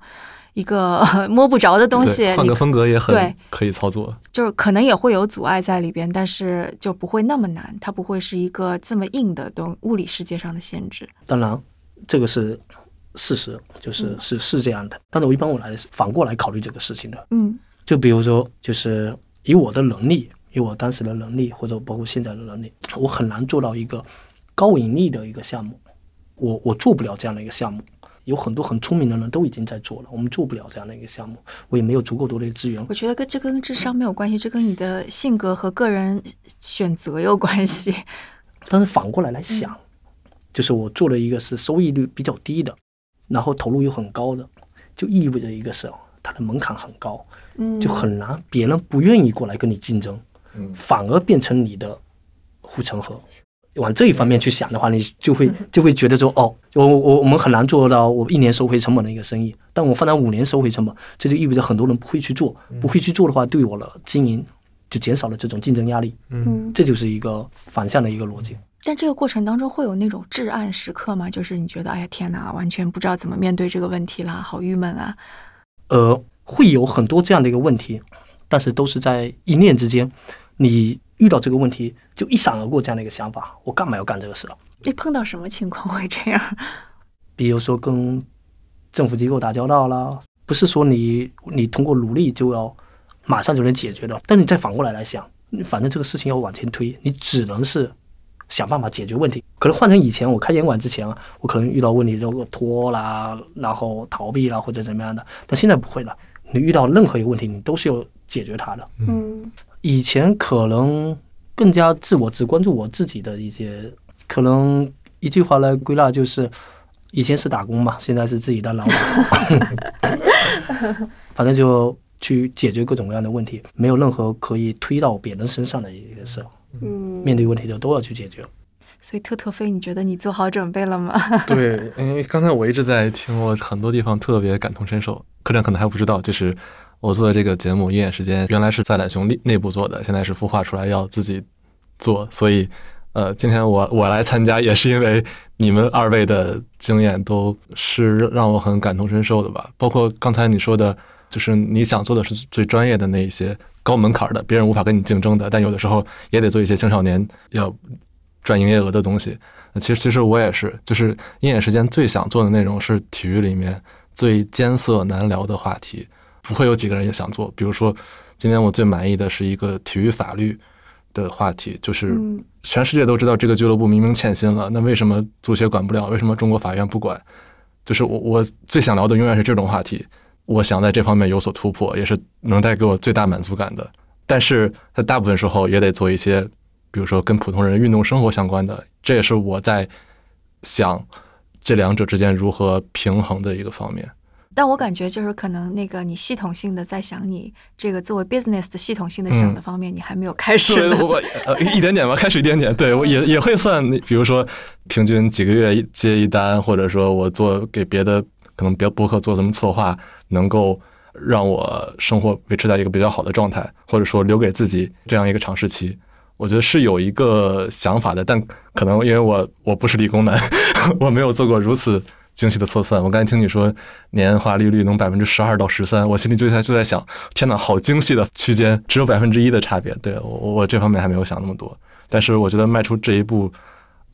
一个 摸不着的东西，换个风格也很可以操作，就是可能也会有阻碍在里边，但是就不会那么难，它不会是一个这么硬的东物理世界上的限制。当然，这个是事实，就是是是这样的。但是我一般我来反过来考虑这个事情的，嗯，就比如说，就是以我的能力。以我当时的能力，或者包括现在的能力，我很难做到一个高盈利的一个项目。我我做不了这样的一个项目。有很多很聪明的人都已经在做了，我们做不了这样的一个项目。我也没有足够多的资源。我觉得跟这跟智商没有关系，这跟你的性格和个人选择有关系。但是反过来来想，就是我做了一个是收益率比较低的，然后投入又很高的，就意味着一个是它的门槛很高，嗯，就很难，别人不愿意过来跟你竞争。反而变成你的护城河。往这一方面去想的话，你就会就会觉得说，哦，我我我们很难做到我一年收回成本的一个生意。但我放在五年收回成本，这就意味着很多人不会去做，不会去做的话，对我的经营就减少了这种竞争压力。嗯，这就是一个反向的一个逻辑。但这个过程当中会有那种至暗时刻吗？就是你觉得，哎呀天哪，完全不知道怎么面对这个问题啦，好郁闷啊。呃，会有很多这样的一个问题，但是都是在一念之间。你遇到这个问题，就一闪而过这样的一个想法，我干嘛要干这个事？你碰到什么情况会这样？比如说跟政府机构打交道啦，不是说你你通过努力就要马上就能解决的。但你再反过来来想，反正这个事情要往前推，你只能是想办法解决问题。可能换成以前我开烟馆之前啊，我可能遇到问题就拖啦，然后逃避啦或者怎么样的。但现在不会了，你遇到任何一个问题，你都是要解决它的。嗯。以前可能更加自我，只关注我自己的一些，可能一句话来归纳就是，以前是打工嘛，现在是自己当老板，反正就去解决各种各样的问题，没有任何可以推到别人身上的一个事。嗯，面对问题就都要去解决。所以特特飞，你觉得你做好准备了吗？对，因为刚才我一直在听，我很多地方特别感同身受。客栈可能还不知道，就是。我做的这个节目《鹰眼时间》原来是在懒熊内内部做的，现在是孵化出来要自己做，所以，呃，今天我我来参加也是因为你们二位的经验都是让我很感同身受的吧。包括刚才你说的，就是你想做的是最专业的那一些，高门槛的，别人无法跟你竞争的，但有的时候也得做一些青少年要赚营业额的东西。其实其实我也是，就是鹰眼时间最想做的内容是体育里面最艰涩难聊的话题，不会有几个人也想做。比如说，今天我最满意的是一个体育法律的话题，就是全世界都知道这个俱乐部明明欠薪了，那为什么足协管不了？为什么中国法院不管？就是我我最想聊的永远是这种话题。我想在这方面有所突破，也是能带给我最大满足感的。但是在大部分时候也得做一些，比如说跟普通人运动生活相关的。这也是我在想这两者之间如何平衡的一个方面。但我感觉就是可能那个你系统性的在想你这个作为 business 的系统性的想的方面，你还没有开始。对，我呃一点点吧，开始一点点。对我也也会算，比如说平均几个月接一单，或者说我做给别的可能别博客做什么策划，能够让我生活维持在一个比较好的状态，或者说留给自己这样一个尝试期。我觉得是有一个想法的，但可能因为我我不是理工男，我没有做过如此精细的测算。我刚才听你说年化利率能百分之十二到十三，我心里就在就在想，天哪，好精细的区间，只有百分之一的差别。对我我这方面还没有想那么多。但是我觉得迈出这一步，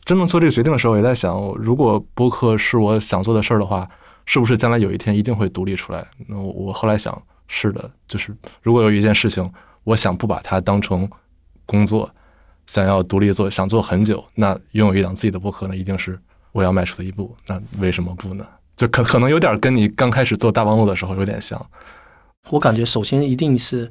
真正做这个决定的时候，也在想，如果播客是我想做的事儿的话，是不是将来有一天一定会独立出来？那我后来想，是的，就是如果有一件事情，我想不把它当成。工作想要独立做，想做很久，那拥有一档自己的播客，那一定是我要迈出的一步。那为什么不呢？就可可能有点跟你刚开始做大望路的时候有点像。我感觉首先一定是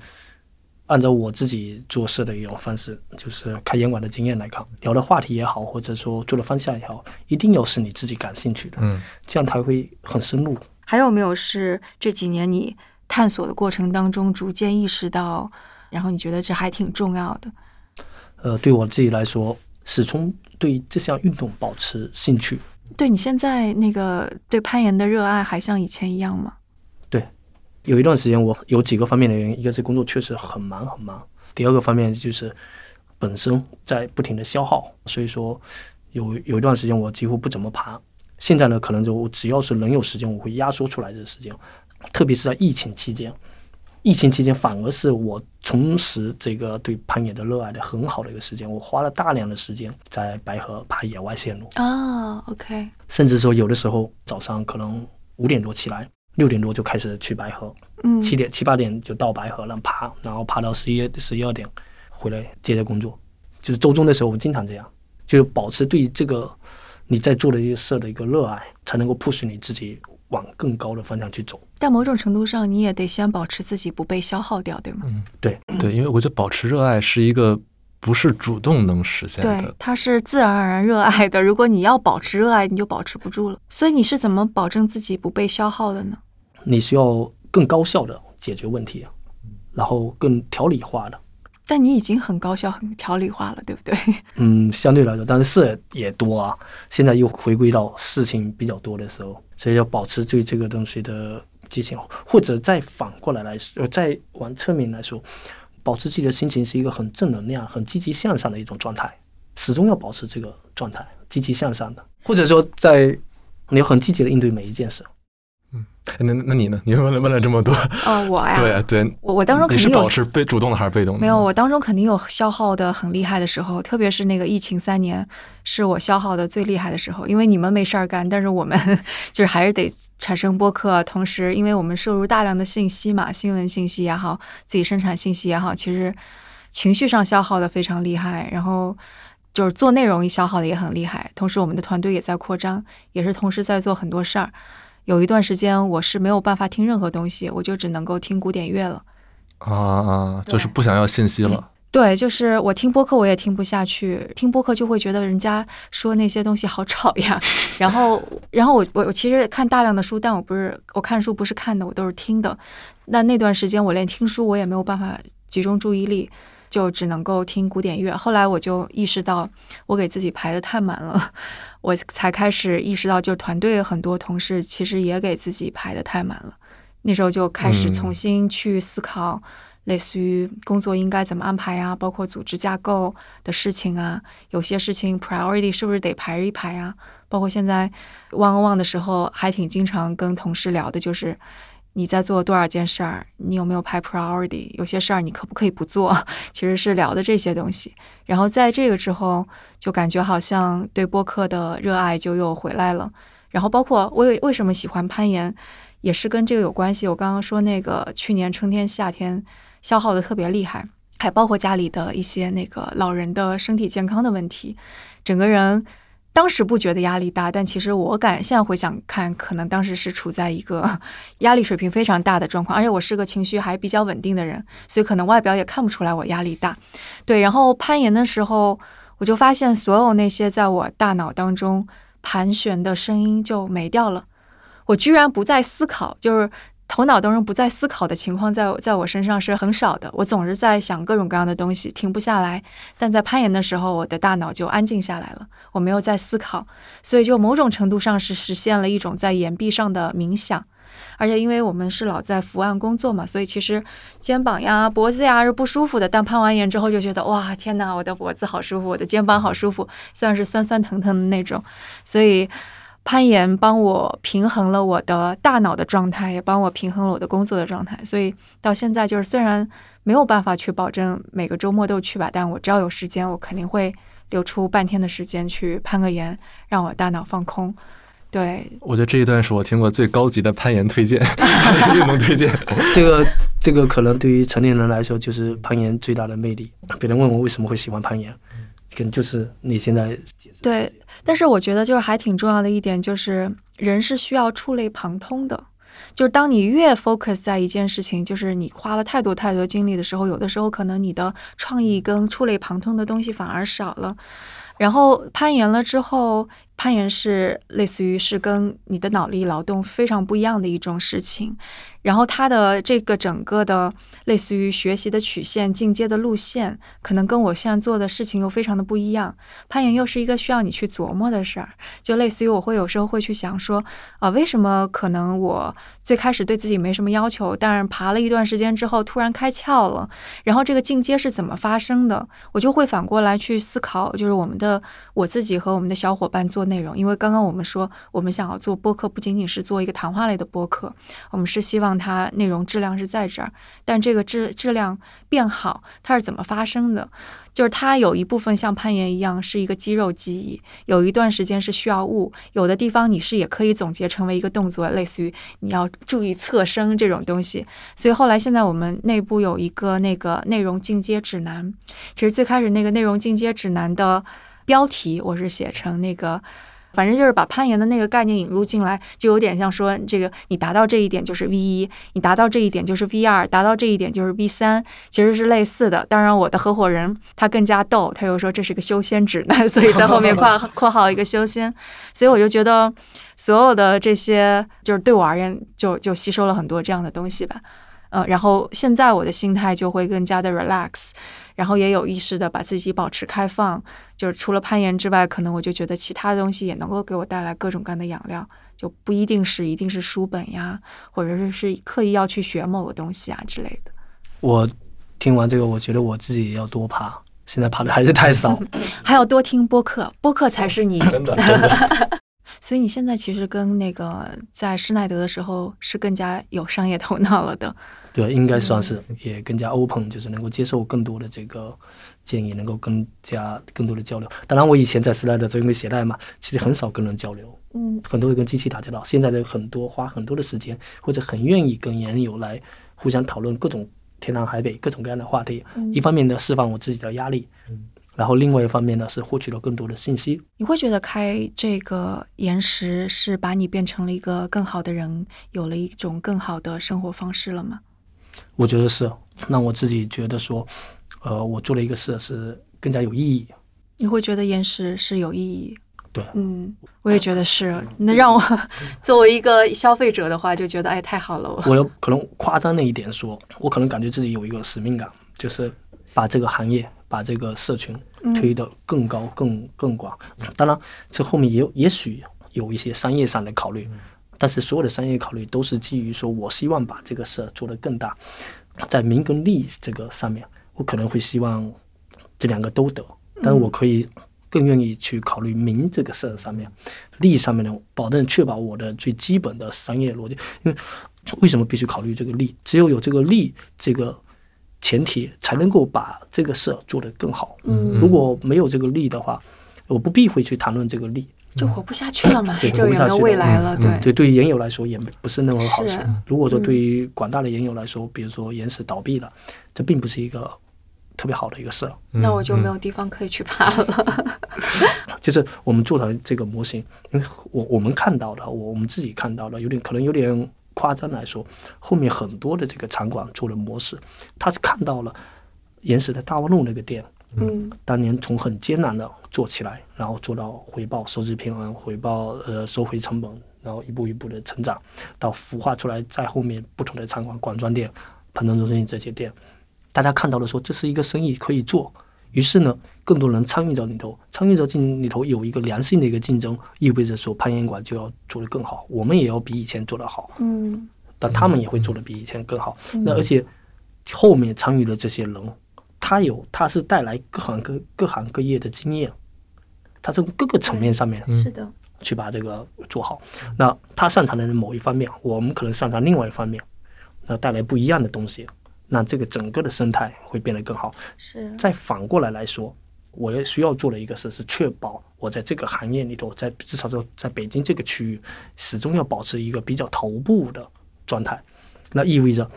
按照我自己做事的一种方式，就是开烟馆的经验来看，聊的话题也好，或者说做的方向也好，一定要是你自己感兴趣的，嗯，这样才会很深入。还有没有是这几年你探索的过程当中逐渐意识到，然后你觉得这还挺重要的？呃，对我自己来说，始终对这项运动保持兴趣。对你现在那个对攀岩的热爱还像以前一样吗？对，有一段时间我有几个方面的原因，一个是工作确实很忙很忙，第二个方面就是本身在不停的消耗，所以说有有一段时间我几乎不怎么爬。现在呢，可能就只要是能有时间，我会压缩出来这个时间，特别是在疫情期间。疫情期间，反而是我重拾这个对攀岩的热爱的很好的一个时间。我花了大量的时间在白河爬野外线路啊，OK。甚至说有的时候早上可能五点多起来，六点多就开始去白河，嗯，七点七八点就到白河了爬，然后爬到十一十一二点回来接着工作。就是周中的时候，我们经常这样，就是保持对这个你在做的一些事的一个热爱，才能够迫使你自己。往更高的方向去走，但某种程度上，你也得先保持自己不被消耗掉，对吗？嗯，对对，因为我觉得保持热爱是一个不是主动能实现的，对，它是自然而然热爱的。如果你要保持热爱，你就保持不住了。所以你是怎么保证自己不被消耗的呢？你需要更高效的解决问题，然后更条理化的。但你已经很高效、很条理化了，对不对？嗯，相对来说，但是事也多啊。现在又回归到事情比较多的时候，所以要保持对这个东西的激情，或者再反过来来说，再往侧面来说，保持自己的心情是一个很正能量、很积极向上的一种状态，始终要保持这个状态，积极向上的，或者说在你要很积极的应对每一件事。嗯，那那你呢？你问了问了这么多，哦，我呀，对对，我我当中肯定有保持被主动的还是被动的？没有，我当中肯定有消耗的很厉害的时候，特别是那个疫情三年，是我消耗的最厉害的时候。因为你们没事儿干，但是我们 就是还是得产生播客，同时因为我们摄入大量的信息嘛，新闻信息也好，自己生产信息也好，其实情绪上消耗的非常厉害，然后就是做内容消耗的也很厉害，同时我们的团队也在扩张，也是同时在做很多事儿。有一段时间我是没有办法听任何东西，我就只能够听古典乐了。啊啊，就是不想要信息了。对，就是我听播客我也听不下去，听播客就会觉得人家说那些东西好吵呀。然后，然后我我我其实看大量的书，但我不是我看书不是看的，我都是听的。那那段时间我连听书我也没有办法集中注意力。就只能够听古典乐。后来我就意识到，我给自己排的太满了，我才开始意识到，就团队很多同事其实也给自己排的太满了。那时候就开始重新去思考，类似于工作应该怎么安排啊，包括组织架构的事情啊，有些事情 priority 是不是得排一排啊？包括现在 one on one 的时候，还挺经常跟同事聊的，就是你在做多少件事儿，你有没有排 priority，有些事儿你可不可以不做，其实是聊的这些东西。然后在这个之后，就感觉好像对播客的热爱就又回来了。然后包括我为什么喜欢攀岩，也是跟这个有关系。我刚刚说那个去年春天夏天消耗的特别厉害，还包括家里的一些那个老人的身体健康的问题，整个人。当时不觉得压力大，但其实我感现在回想看，可能当时是处在一个 压力水平非常大的状况，而且我是个情绪还比较稳定的人，所以可能外表也看不出来我压力大。对，然后攀岩的时候，我就发现所有那些在我大脑当中盘旋的声音就没掉了，我居然不再思考，就是。头脑当中不再思考的情况，在在我身上是很少的。我总是在想各种各样的东西，停不下来。但在攀岩的时候，我的大脑就安静下来了，我没有在思考，所以就某种程度上是实现了一种在岩壁上的冥想。而且因为我们是老在伏案工作嘛，所以其实肩膀呀、脖子呀是不舒服的。但攀完岩之后就觉得，哇，天哪，我的脖子好舒服，我的肩膀好舒服，虽然是酸酸疼疼的那种，所以。攀岩帮我平衡了我的大脑的状态，也帮我平衡了我的工作的状态。所以到现在，就是虽然没有办法去保证每个周末都去吧，但我只要有时间，我肯定会留出半天的时间去攀个岩，让我大脑放空。对，我觉得这一段是我听过最高级的攀岩推荐，运动推荐。这个这个可能对于成年人来说，就是攀岩最大的魅力。别人问我为什么会喜欢攀岩。跟就是你现在对，但是我觉得就是还挺重要的一点，就是人是需要触类旁通的。就是当你越 focus 在一件事情，就是你花了太多太多精力的时候，有的时候可能你的创意跟触类旁通的东西反而少了。然后攀岩了之后。攀岩是类似于是跟你的脑力劳动非常不一样的一种事情，然后它的这个整个的类似于学习的曲线、进阶的路线，可能跟我现在做的事情又非常的不一样。攀岩又是一个需要你去琢磨的事儿，就类似于我会有时候会去想说，啊，为什么可能我最开始对自己没什么要求，但是爬了一段时间之后突然开窍了，然后这个进阶是怎么发生的？我就会反过来去思考，就是我们的我自己和我们的小伙伴做。内容，因为刚刚我们说，我们想要做播客，不仅仅是做一个谈话类的播客，我们是希望它内容质量是在这儿，但这个质质量变好，它是怎么发生的？就是它有一部分像攀岩一样是一个肌肉记忆，有一段时间是需要悟，有的地方你是也可以总结成为一个动作，类似于你要注意侧身这种东西。所以后来现在我们内部有一个那个内容进阶指南，其实最开始那个内容进阶指南的。标题我是写成那个，反正就是把攀岩的那个概念引入进来，就有点像说这个你达到这一点就是 V 一，你达到这一点就是 V 二，达到这一点就是 V 三，其实是类似的。当然，我的合伙人他更加逗，他又说这是个修仙指南，所以在后面括 括号一个修仙。所以我就觉得所有的这些，就是对我而言，就就吸收了很多这样的东西吧。呃，然后现在我的心态就会更加的 relax。然后也有意识的把自己保持开放，就是除了攀岩之外，可能我就觉得其他的东西也能够给我带来各种各样的养料，就不一定是一定是书本呀，或者是是刻意要去学某个东西啊之类的。我听完这个，我觉得我自己要多爬，现在爬的还是太少，还要多听播客，播客才是你真的。真的。所以你现在其实跟那个在施耐德的时候是更加有商业头脑了的。对，应该算是也更加 open，就是能够接受更多的这个建议，能够更加更多的交流。当然，我以前在施耐德做因为写代码，其实很少跟人交流，嗯，很多跟机器打交道。现在的很多花很多的时间，或者很愿意跟研友来互相讨论各种天南海北、各种各样的话题。一方面呢，释放我自己的压力。然后另外一方面呢，是获取了更多的信息。你会觉得开这个延时是把你变成了一个更好的人，有了一种更好的生活方式了吗？我觉得是，让我自己觉得说，呃，我做了一个事是更加有意义。你会觉得延时是有意义？对，嗯，我也觉得是。那让我作为一个消费者的话，就觉得哎，太好了。我要可能夸张的一点说，我可能感觉自己有一个使命感，就是把这个行业。把这个社群推得更高、更更广。当然，这后面也有也许有一些商业上的考虑，但是所有的商业考虑都是基于说，我希望把这个事儿做得更大。在名跟利这个上面，我可能会希望这两个都得，但是我可以更愿意去考虑名这个事儿上面，利上面呢，保证确保我的最基本的商业逻辑。因为为什么必须考虑这个利？只有有这个利这个前提，才能够把这个事儿做得更好。嗯如果没有这个利的话，我不避讳去谈论这个利。就活不下去了嘛，对就也没有未来了，嗯对。对，对于研友来说也不是那么好事是。如果说对于广大的研友来说，比如说岩石倒闭了，这并不是一个特别好的一个事儿。那我就没有。有地方可以去爬了。就是我们做的这个模型，因为我我们看到的，我我们自己看到的，有点可能有点夸张来说，后面很多的这个场馆做了模式，他是看到了原始的大望路那个店，嗯。当年从很艰难的做起来，然后做到回报收支平衡，回报呃收回成本，然后一步一步的成长，到孵化出来，在后面不同的场馆、管庄店、彭城中心这些店，大家看到了说这是一个生意可以做，于是呢，更多人参与到里头，参与到进里头有一个良性的一个竞争，意味着说攀岩馆就要做得更好，我们也要比以前做得好，嗯。但他们也会做得比以前更好。那而且后面参与的这些人，他有他是带来各行各各行各业的经验，他从各个层面上面是的，去把这个做好。那他擅长的某一方面，我们可能擅长另外一方面，那带来不一样的东西，那这个整个的生态会变得更好。是再反过来来说，我也需要做的一个事是确保我在这个行业里头，在至少说在北京这个区域，始终要保持一个比较头部的状态。那意味着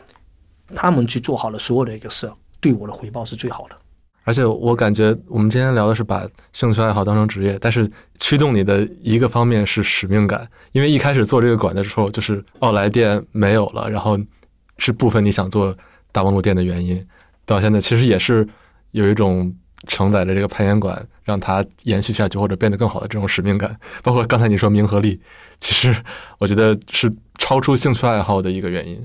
他们去做好了所有的一个事，对我的回报是最好的。而且我感觉我们今天聊的是把兴趣爱好当成职业，但是驱动你的一个方面是使命感，因为一开始做这个馆的时候，就是奥莱店没有了，然后是部分你想做大望路店的原因，到现在其实也是有一种承载着这个攀岩馆让它延续下去或者变得更好的这种使命感。包括刚才你说名和利，其实我觉得是超出兴趣爱好的一个原因。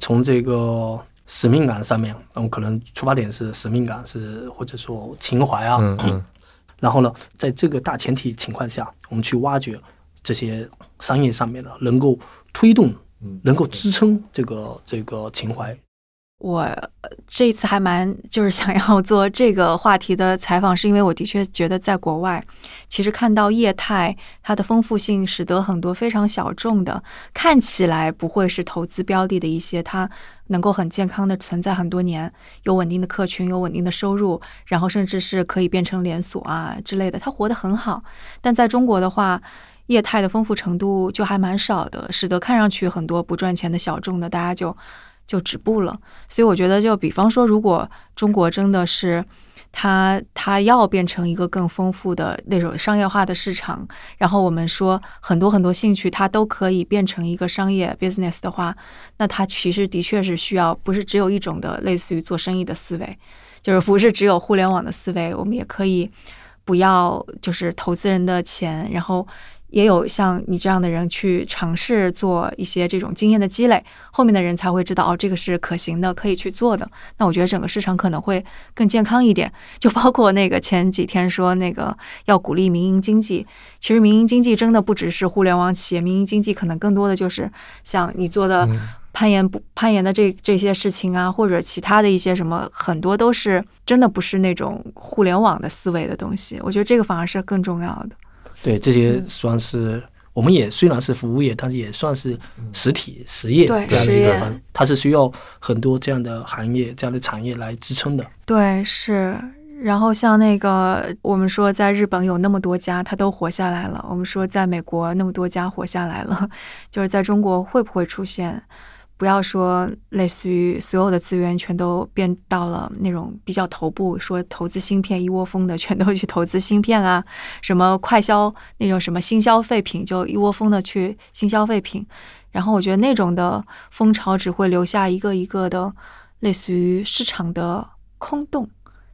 从这个使命感上面，我们可能出发点是使命感，是或者说情怀啊。嗯嗯 然后呢，在这个大前提情况下，我们去挖掘这些商业上面的能够推动、能够支撑这个这个情怀。我这次还蛮就是想要做这个话题的采访，是因为我的确觉得在国外，其实看到业态它的丰富性，使得很多非常小众的，看起来不会是投资标的的一些，它能够很健康的存在很多年，有稳定的客群，有稳定的收入，然后甚至是可以变成连锁啊之类的，它活得很好。但在中国的话，业态的丰富程度就还蛮少的，使得看上去很多不赚钱的小众的，大家就就止步了。所以我觉得，就比方说，如果中国真的是它它要变成一个更丰富的那种商业化的市场，然后我们说很多很多兴趣它都可以变成一个商业 business 的话，那它其实的确是需要不是只有一种的类似于做生意的思维，就是不是只有互联网的思维，我们也可以不要就是投资人的钱，然后。也有像你这样的人去尝试做一些这种经验的积累，后面的人才会知道哦，这个是可行的，可以去做的。那我觉得整个市场可能会更健康一点。就包括那个前几天说那个要鼓励民营经济，其实民营经济真的不只是互联网企业，民营经济可能更多的就是像你做的攀岩不攀岩的这这些事情啊，或者其他的一些什么，很多都是真的不是那种互联网的思维的东西。我觉得这个反而是更重要的。对，这些算是我们也虽然是服务业，但是也算是实体实业对这样的实业一个方，它是需要很多这样的行业、这样的产业来支撑的。对，是。然后像那个，我们说在日本有那么多家，它都活下来了。我们说在美国那么多家活下来了，就是在中国会不会出现？不要说类似于所有的资源全都变到了那种比较头部，说投资芯片一窝蜂的全都去投资芯片啊，什么快消那种什么新消费品就一窝蜂的去新消费品。然后我觉得那种的风潮只会留下一个一个的类似于市场的空洞。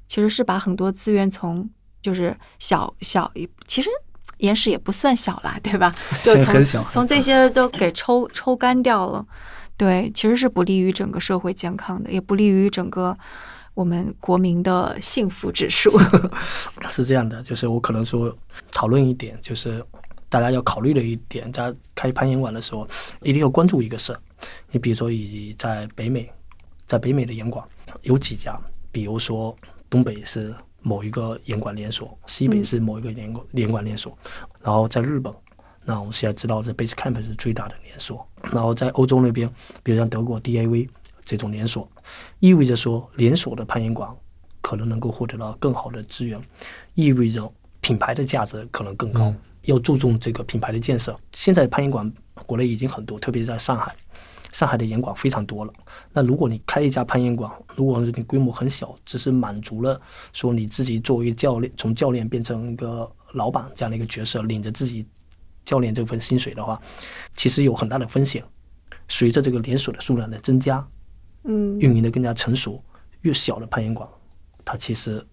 其实是把很多资源从就是小小，其实岩石也不算小啦，对吧？就从从这些都给抽抽干掉了。对，其实是不利于整个社会健康的，也不利于整个我们国民的幸福指数。是这样的，就是我可能说讨论一点，就是大家要考虑的一点，在开攀岩馆的时候，一定要关注一个事儿。你比如说，以在北美，在北美的岩馆有几家，比如说东北是某一个岩馆连锁，西北是某一个岩馆岩馆连锁，然后在日本，那我们现在知道这 Basecamp 是最大的连锁，然后在欧洲那边，比如像德国 DAV 这种连锁，意味着说连锁的攀岩馆可能能够获得到更好的资源，意味着品牌的价值可能更高。要注重这个品牌的建设。现在攀岩馆国内已经很多，特别是在上海，上海的岩馆非常多了。那如果你开一家攀岩馆，如果你规模很小，只是满足了说你自己作为教练，从教练变成一个老板这样的一个角色，领着自己教练这份薪水的话，其实有很大的风险。随着这个连锁的数量的增加，嗯，运营的更加成熟，越小的攀岩馆，它其实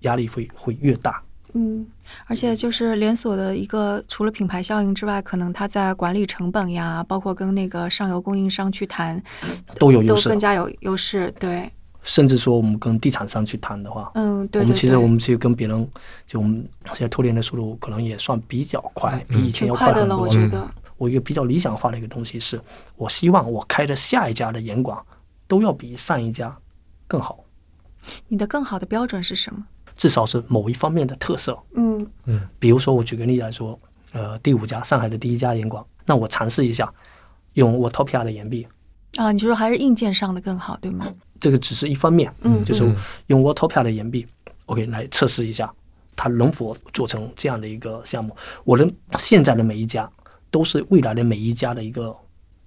压力会会越大。嗯，而且就是连锁的一个，除了品牌效应之外，可能它在管理成本呀，包括跟那个上游供应商去谈，都都有优势，更加有优势。对，甚至说我们跟地产商去谈的话，嗯，对我们其实我们其实跟别人，就我们现在脱联的速度可能也算比较快，比以前要快的了，很多。我觉得。我一个比较理想化的一个东西是，我希望我开的下一家的严管都要比上一家更好，你的更好的标准是什么？至少是某一方面的特色。嗯嗯比如说，我举个例子来说，呃，第五家上海的第一家严管，那我尝试一下用 Watopia 的岩壁，啊，你就说还是硬件上的更好，对吗？这个只是一方面，嗯就是用 Watopia 的岩壁，OK 来测试一下它能否做成这样的一个项目。我的现在的每一家都是未来的每一家的一个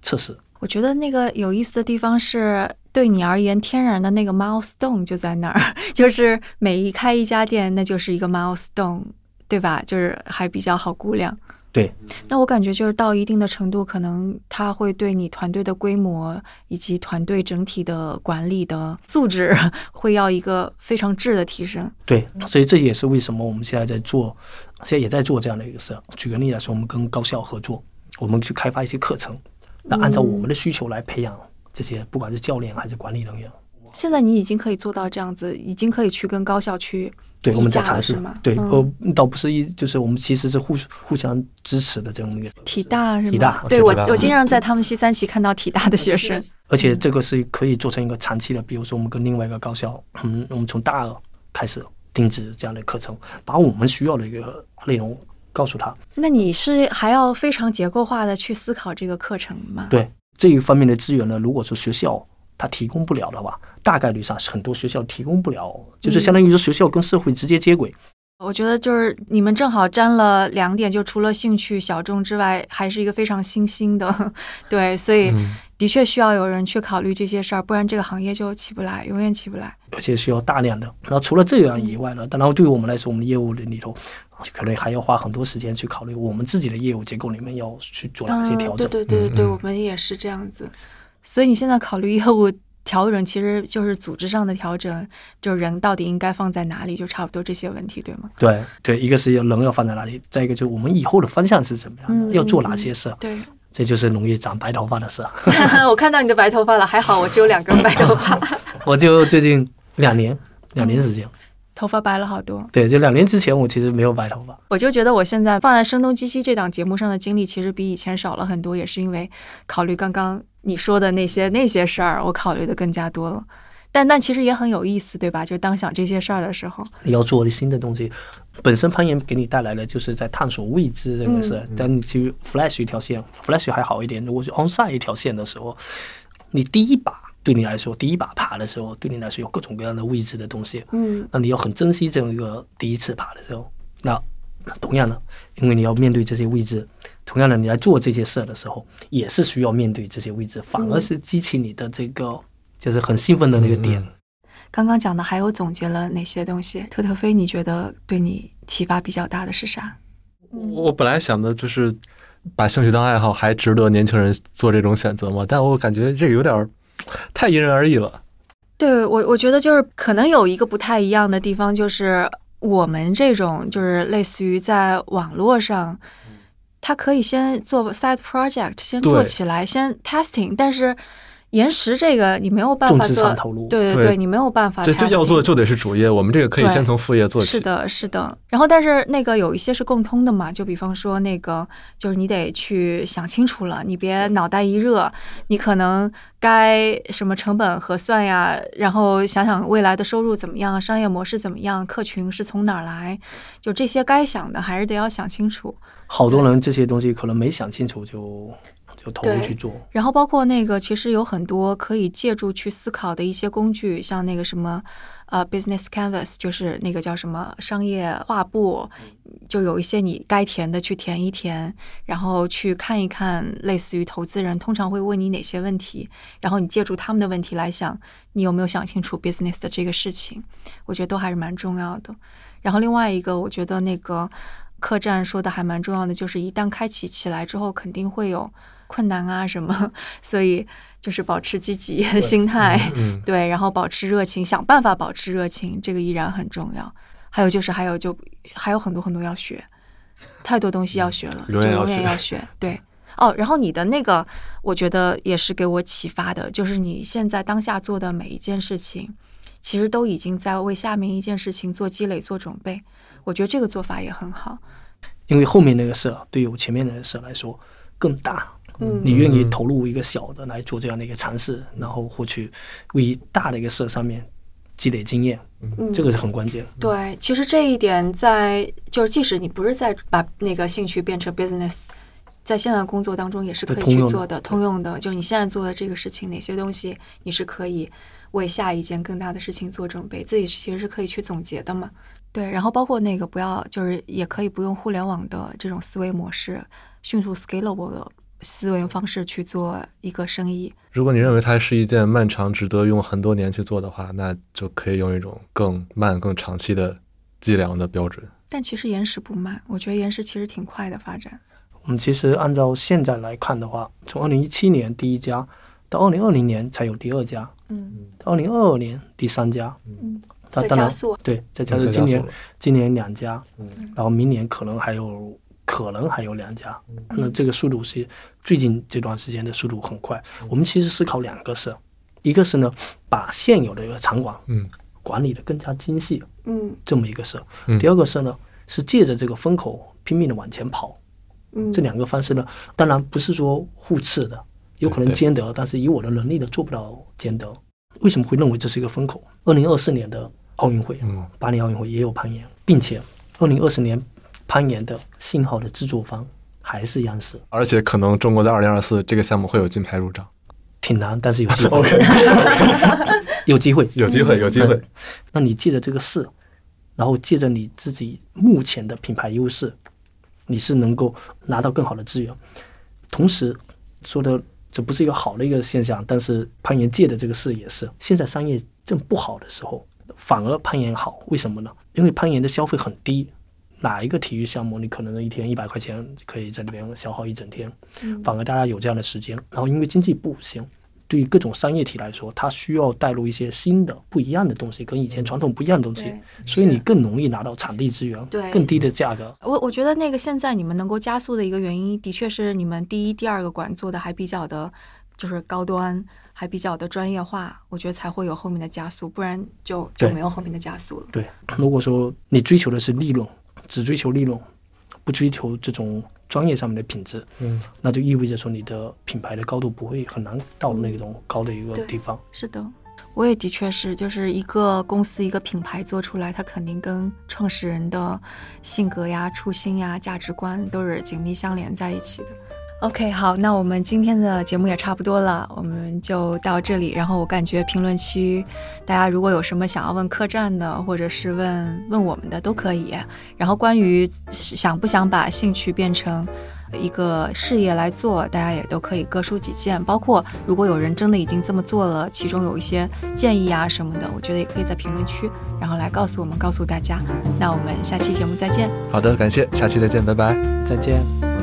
测试。我觉得那个有意思的地方是，对你而言，天然的那个 milestone 就在那儿，就是每一开一家店，那就是一个 milestone，对吧？就是还比较好估量。对，那我感觉就是到一定的程度，可能它会对你团队的规模以及团队整体的管理的素质，会要一个非常质的提升。对，所以这也是为什么我们现在在做，现在也在做这样的一个事。举个例来说，我们跟高校合作，我们去开发一些课程，那按照我们的需求来培养这些，不管是教练还是管理人员。现在你已经可以做到这样子，已经可以去跟高校去对，我们在尝试是吗？对，嗯呃，倒不是一，就是我们其实是互互相支持的这种一个。体大是吗？体大对我我经常在他们西三旗看到体大的学生。而且这个是可以做成一个长期的，比如说我们跟另外一个高校，嗯，我们从大二开始定制这样的课程，把我们需要的一个内容告诉他。那你是还要非常结构化的去思考这个课程吗？，对这一方面的资源呢，如果说学校它提供不了的话，大概率上是很多学校提供不了，就是相当于说学校跟社会直接接轨。我觉得就是你们正好沾了两点，就除了兴趣小众之外，还是一个非常新兴的，对，所以嗯的确需要有人去考虑这些事儿，不然这个行业就起不来，永远起不来。而且需要大量的。然后除了这样以外呢，当然对于我们来说，我们业务的里头可能还要花很多时间去考虑我们自己的业务结构里面要去做哪些调整。嗯、对对对对，嗯嗯我们也是这样子。所以你现在考虑业务调整，其实就是组织上的调整，就人到底应该放在哪里，就差不多这些问题，对吗？对对，一个是人要放在哪里，再一个就是我们以后的方向是怎么样的，嗯要做哪些事，对，这就是容易长白头发的事。我看到你的白头发了，还好我只有两根白头发，我就最近两年，两年时间，头发白了好多。对，就两年之前我其实没有白头发。我就觉得我现在放在《声东击西》这档节目上的精力，其实比以前少了很多，也是因为考虑刚刚你说的那些那些事儿，我考虑的更加多了。但但其实也很有意思，对吧？就当想这些事儿的时候，你要做的新的东西，本身攀岩给你带来的就是在探索未知这个事。但你去 Flash 一条线，Flash 还好一点。如果是 Onside 一条线的时候，你第一把对你来说，第一把爬的时候，对你来说有各种各样的未知的东西。嗯，那你要很珍惜这样一个第一次爬的时候。那那同样的，因为你要面对这些未知，同样的你在做这些事儿的时候，也是需要面对这些未知，反而是激起你的这个就是很兴奋的那个点。嗯刚刚讲的还有总结了哪些东西？特特飞，你觉得对你启发比较大的是啥？我本来想的就是把兴趣当爱好，还值得年轻人做这种选择吗？但我感觉这个有点儿太因人而异了。对我，我觉得就是可能有一个不太一样的地方，就是我们这种就是类似于在网络上，它可以先做 side project，先做起来，先 testing，但是延时这个你没有办法做产投入，对对对你没有办法。这就要做就得是主业，我们这个可以先从副业做起。是的，是的。然后，但是那个有一些是共通的嘛，就比方说那个，就是你得去想清楚了，你别脑袋一热，你可能该什么成本核算呀，然后想想未来的收入怎么样，商业模式怎么样，客群是从哪儿来，就这些该想的还是得要想清楚。好多人这些东西可能没想清楚就就投入去做。然后包括那个，其实有很多可以借助去思考的一些工具，像那个什么，呃，business canvas，就是那个叫什么商业画布，就有一些你该填的去填一填，然后去看一看，类似于投资人通常会问你哪些问题，然后你借助他们的问题来想，你有没有想清楚 business 的这个事情，我觉得都还是蛮重要的。然后另外一个，我觉得那个客栈说的还蛮重要的，就是一旦开启起来之后，肯定会有困难啊什么，所以就是保持积极的 心态，嗯，对，然后保持热情，想办法保持热情，这个依然很重要。还有就是，还有就还有很多很多要学，太多东西要学了，就永远要永远要学。对，哦，然后你的那个，我觉得也是给我启发的，就是你现在当下做的每一件事情，其实都已经在为下面一件事情做积累、做准备。我觉得这个做法也很好。因为后面那个事儿对于我前面那个事儿来说更大，嗯你愿意投入一个小的来做这样的一个尝试，然后获取为大的一个事儿上面积累经验，嗯这个是很关键。对，其实这一点在就是，即使你不是在把那个兴趣变成 business，在现在工作当中也是可以去做的，通用的。就你现在做的这个事情，哪些东西你是可以为下一件更大的事情做准备，自己其实是可以去总结的嘛。对，然后包括那个不要，就是也可以不用互联网的这种思维模式，迅速 scalable 的思维方式去做一个生意。如果你认为它是一件漫长、值得用很多年去做的话，那就可以用一种更慢、更长期的计量的标准。但其实延时不慢，我觉得延时其实挺快的发展。我们其实按照现在来看的话，从二零一七年第一家到二零二零年才有第二家，嗯到二零二二年第三家，嗯，它当然在加速。对，再加嗯上今年今年两家，嗯然后明年可能还有可能还有两家，嗯那这个速度是最近这段时间的速度很快。嗯我们其实思考两个事，一个是呢把现有的一个场馆嗯管理的更加精细，嗯这么一个事。嗯第二个事呢是借着这个风口拼命的往前跑。嗯，这两个方式呢，当然不是说互斥的，有可能兼得，但是以我的能力呢做不到兼得。为什么会认为这是一个风口？二零二四年的奥运会，嗯。巴黎奥运会也有攀岩，并且二零二四年攀岩的信号的制作方还是央视，而且可能中国在二零二四这个项目会有金牌入账，挺难，但是有机会，有机会，有机会，有机会。嗯。那你借着这个事，然后借着你自己目前的品牌优势，你是能够拿到更好的资源。同时说的这不是一个好的一个现象，但是攀岩界的这个事也是，现在商业正不好的时候，反而攀岩好，为什么呢？因为攀岩的消费很低。哪一个体育项目，你可能一天一百块钱可以在里边消耗一整天，反而大家有这样的时间。然后因为经济不行，对于各种商业体来说，它需要带入一些新的、不一样的东西，跟以前传统不一样的东西，所以你更容易拿到场地资源，对更低的价格。我我觉得那个现在你们能够加速的一个原因，的确是你们第一、第二个馆做的还比较的，就是高端，还比较的专业化，我觉得才会有后面的加速，不然就就没有后面的加速了。对，如果说你追求的是利润，只追求利润，不追求这种专业上面的品质，嗯，那就意味着说你的品牌的高度不会很难到那种高的一个地方。是的，我也的确是，就是一个公司一个品牌做出来，它肯定跟创始人的性格呀、初心呀、价值观都是紧密相连在一起的。OK，好，那我们今天的节目也差不多了，我们就到这里。然后我感觉评论区大家如果有什么想要问客栈的，或者是问问我们的都可以。然后关于想不想把兴趣变成一个事业来做，大家也都可以各抒己见。包括如果有人真的已经这么做了，其中有一些建议啊什么的，我觉得也可以在评论区，然后来告诉我们，告诉大家。那我们下期节目再见。好的，感谢，下期再见，拜拜。再见。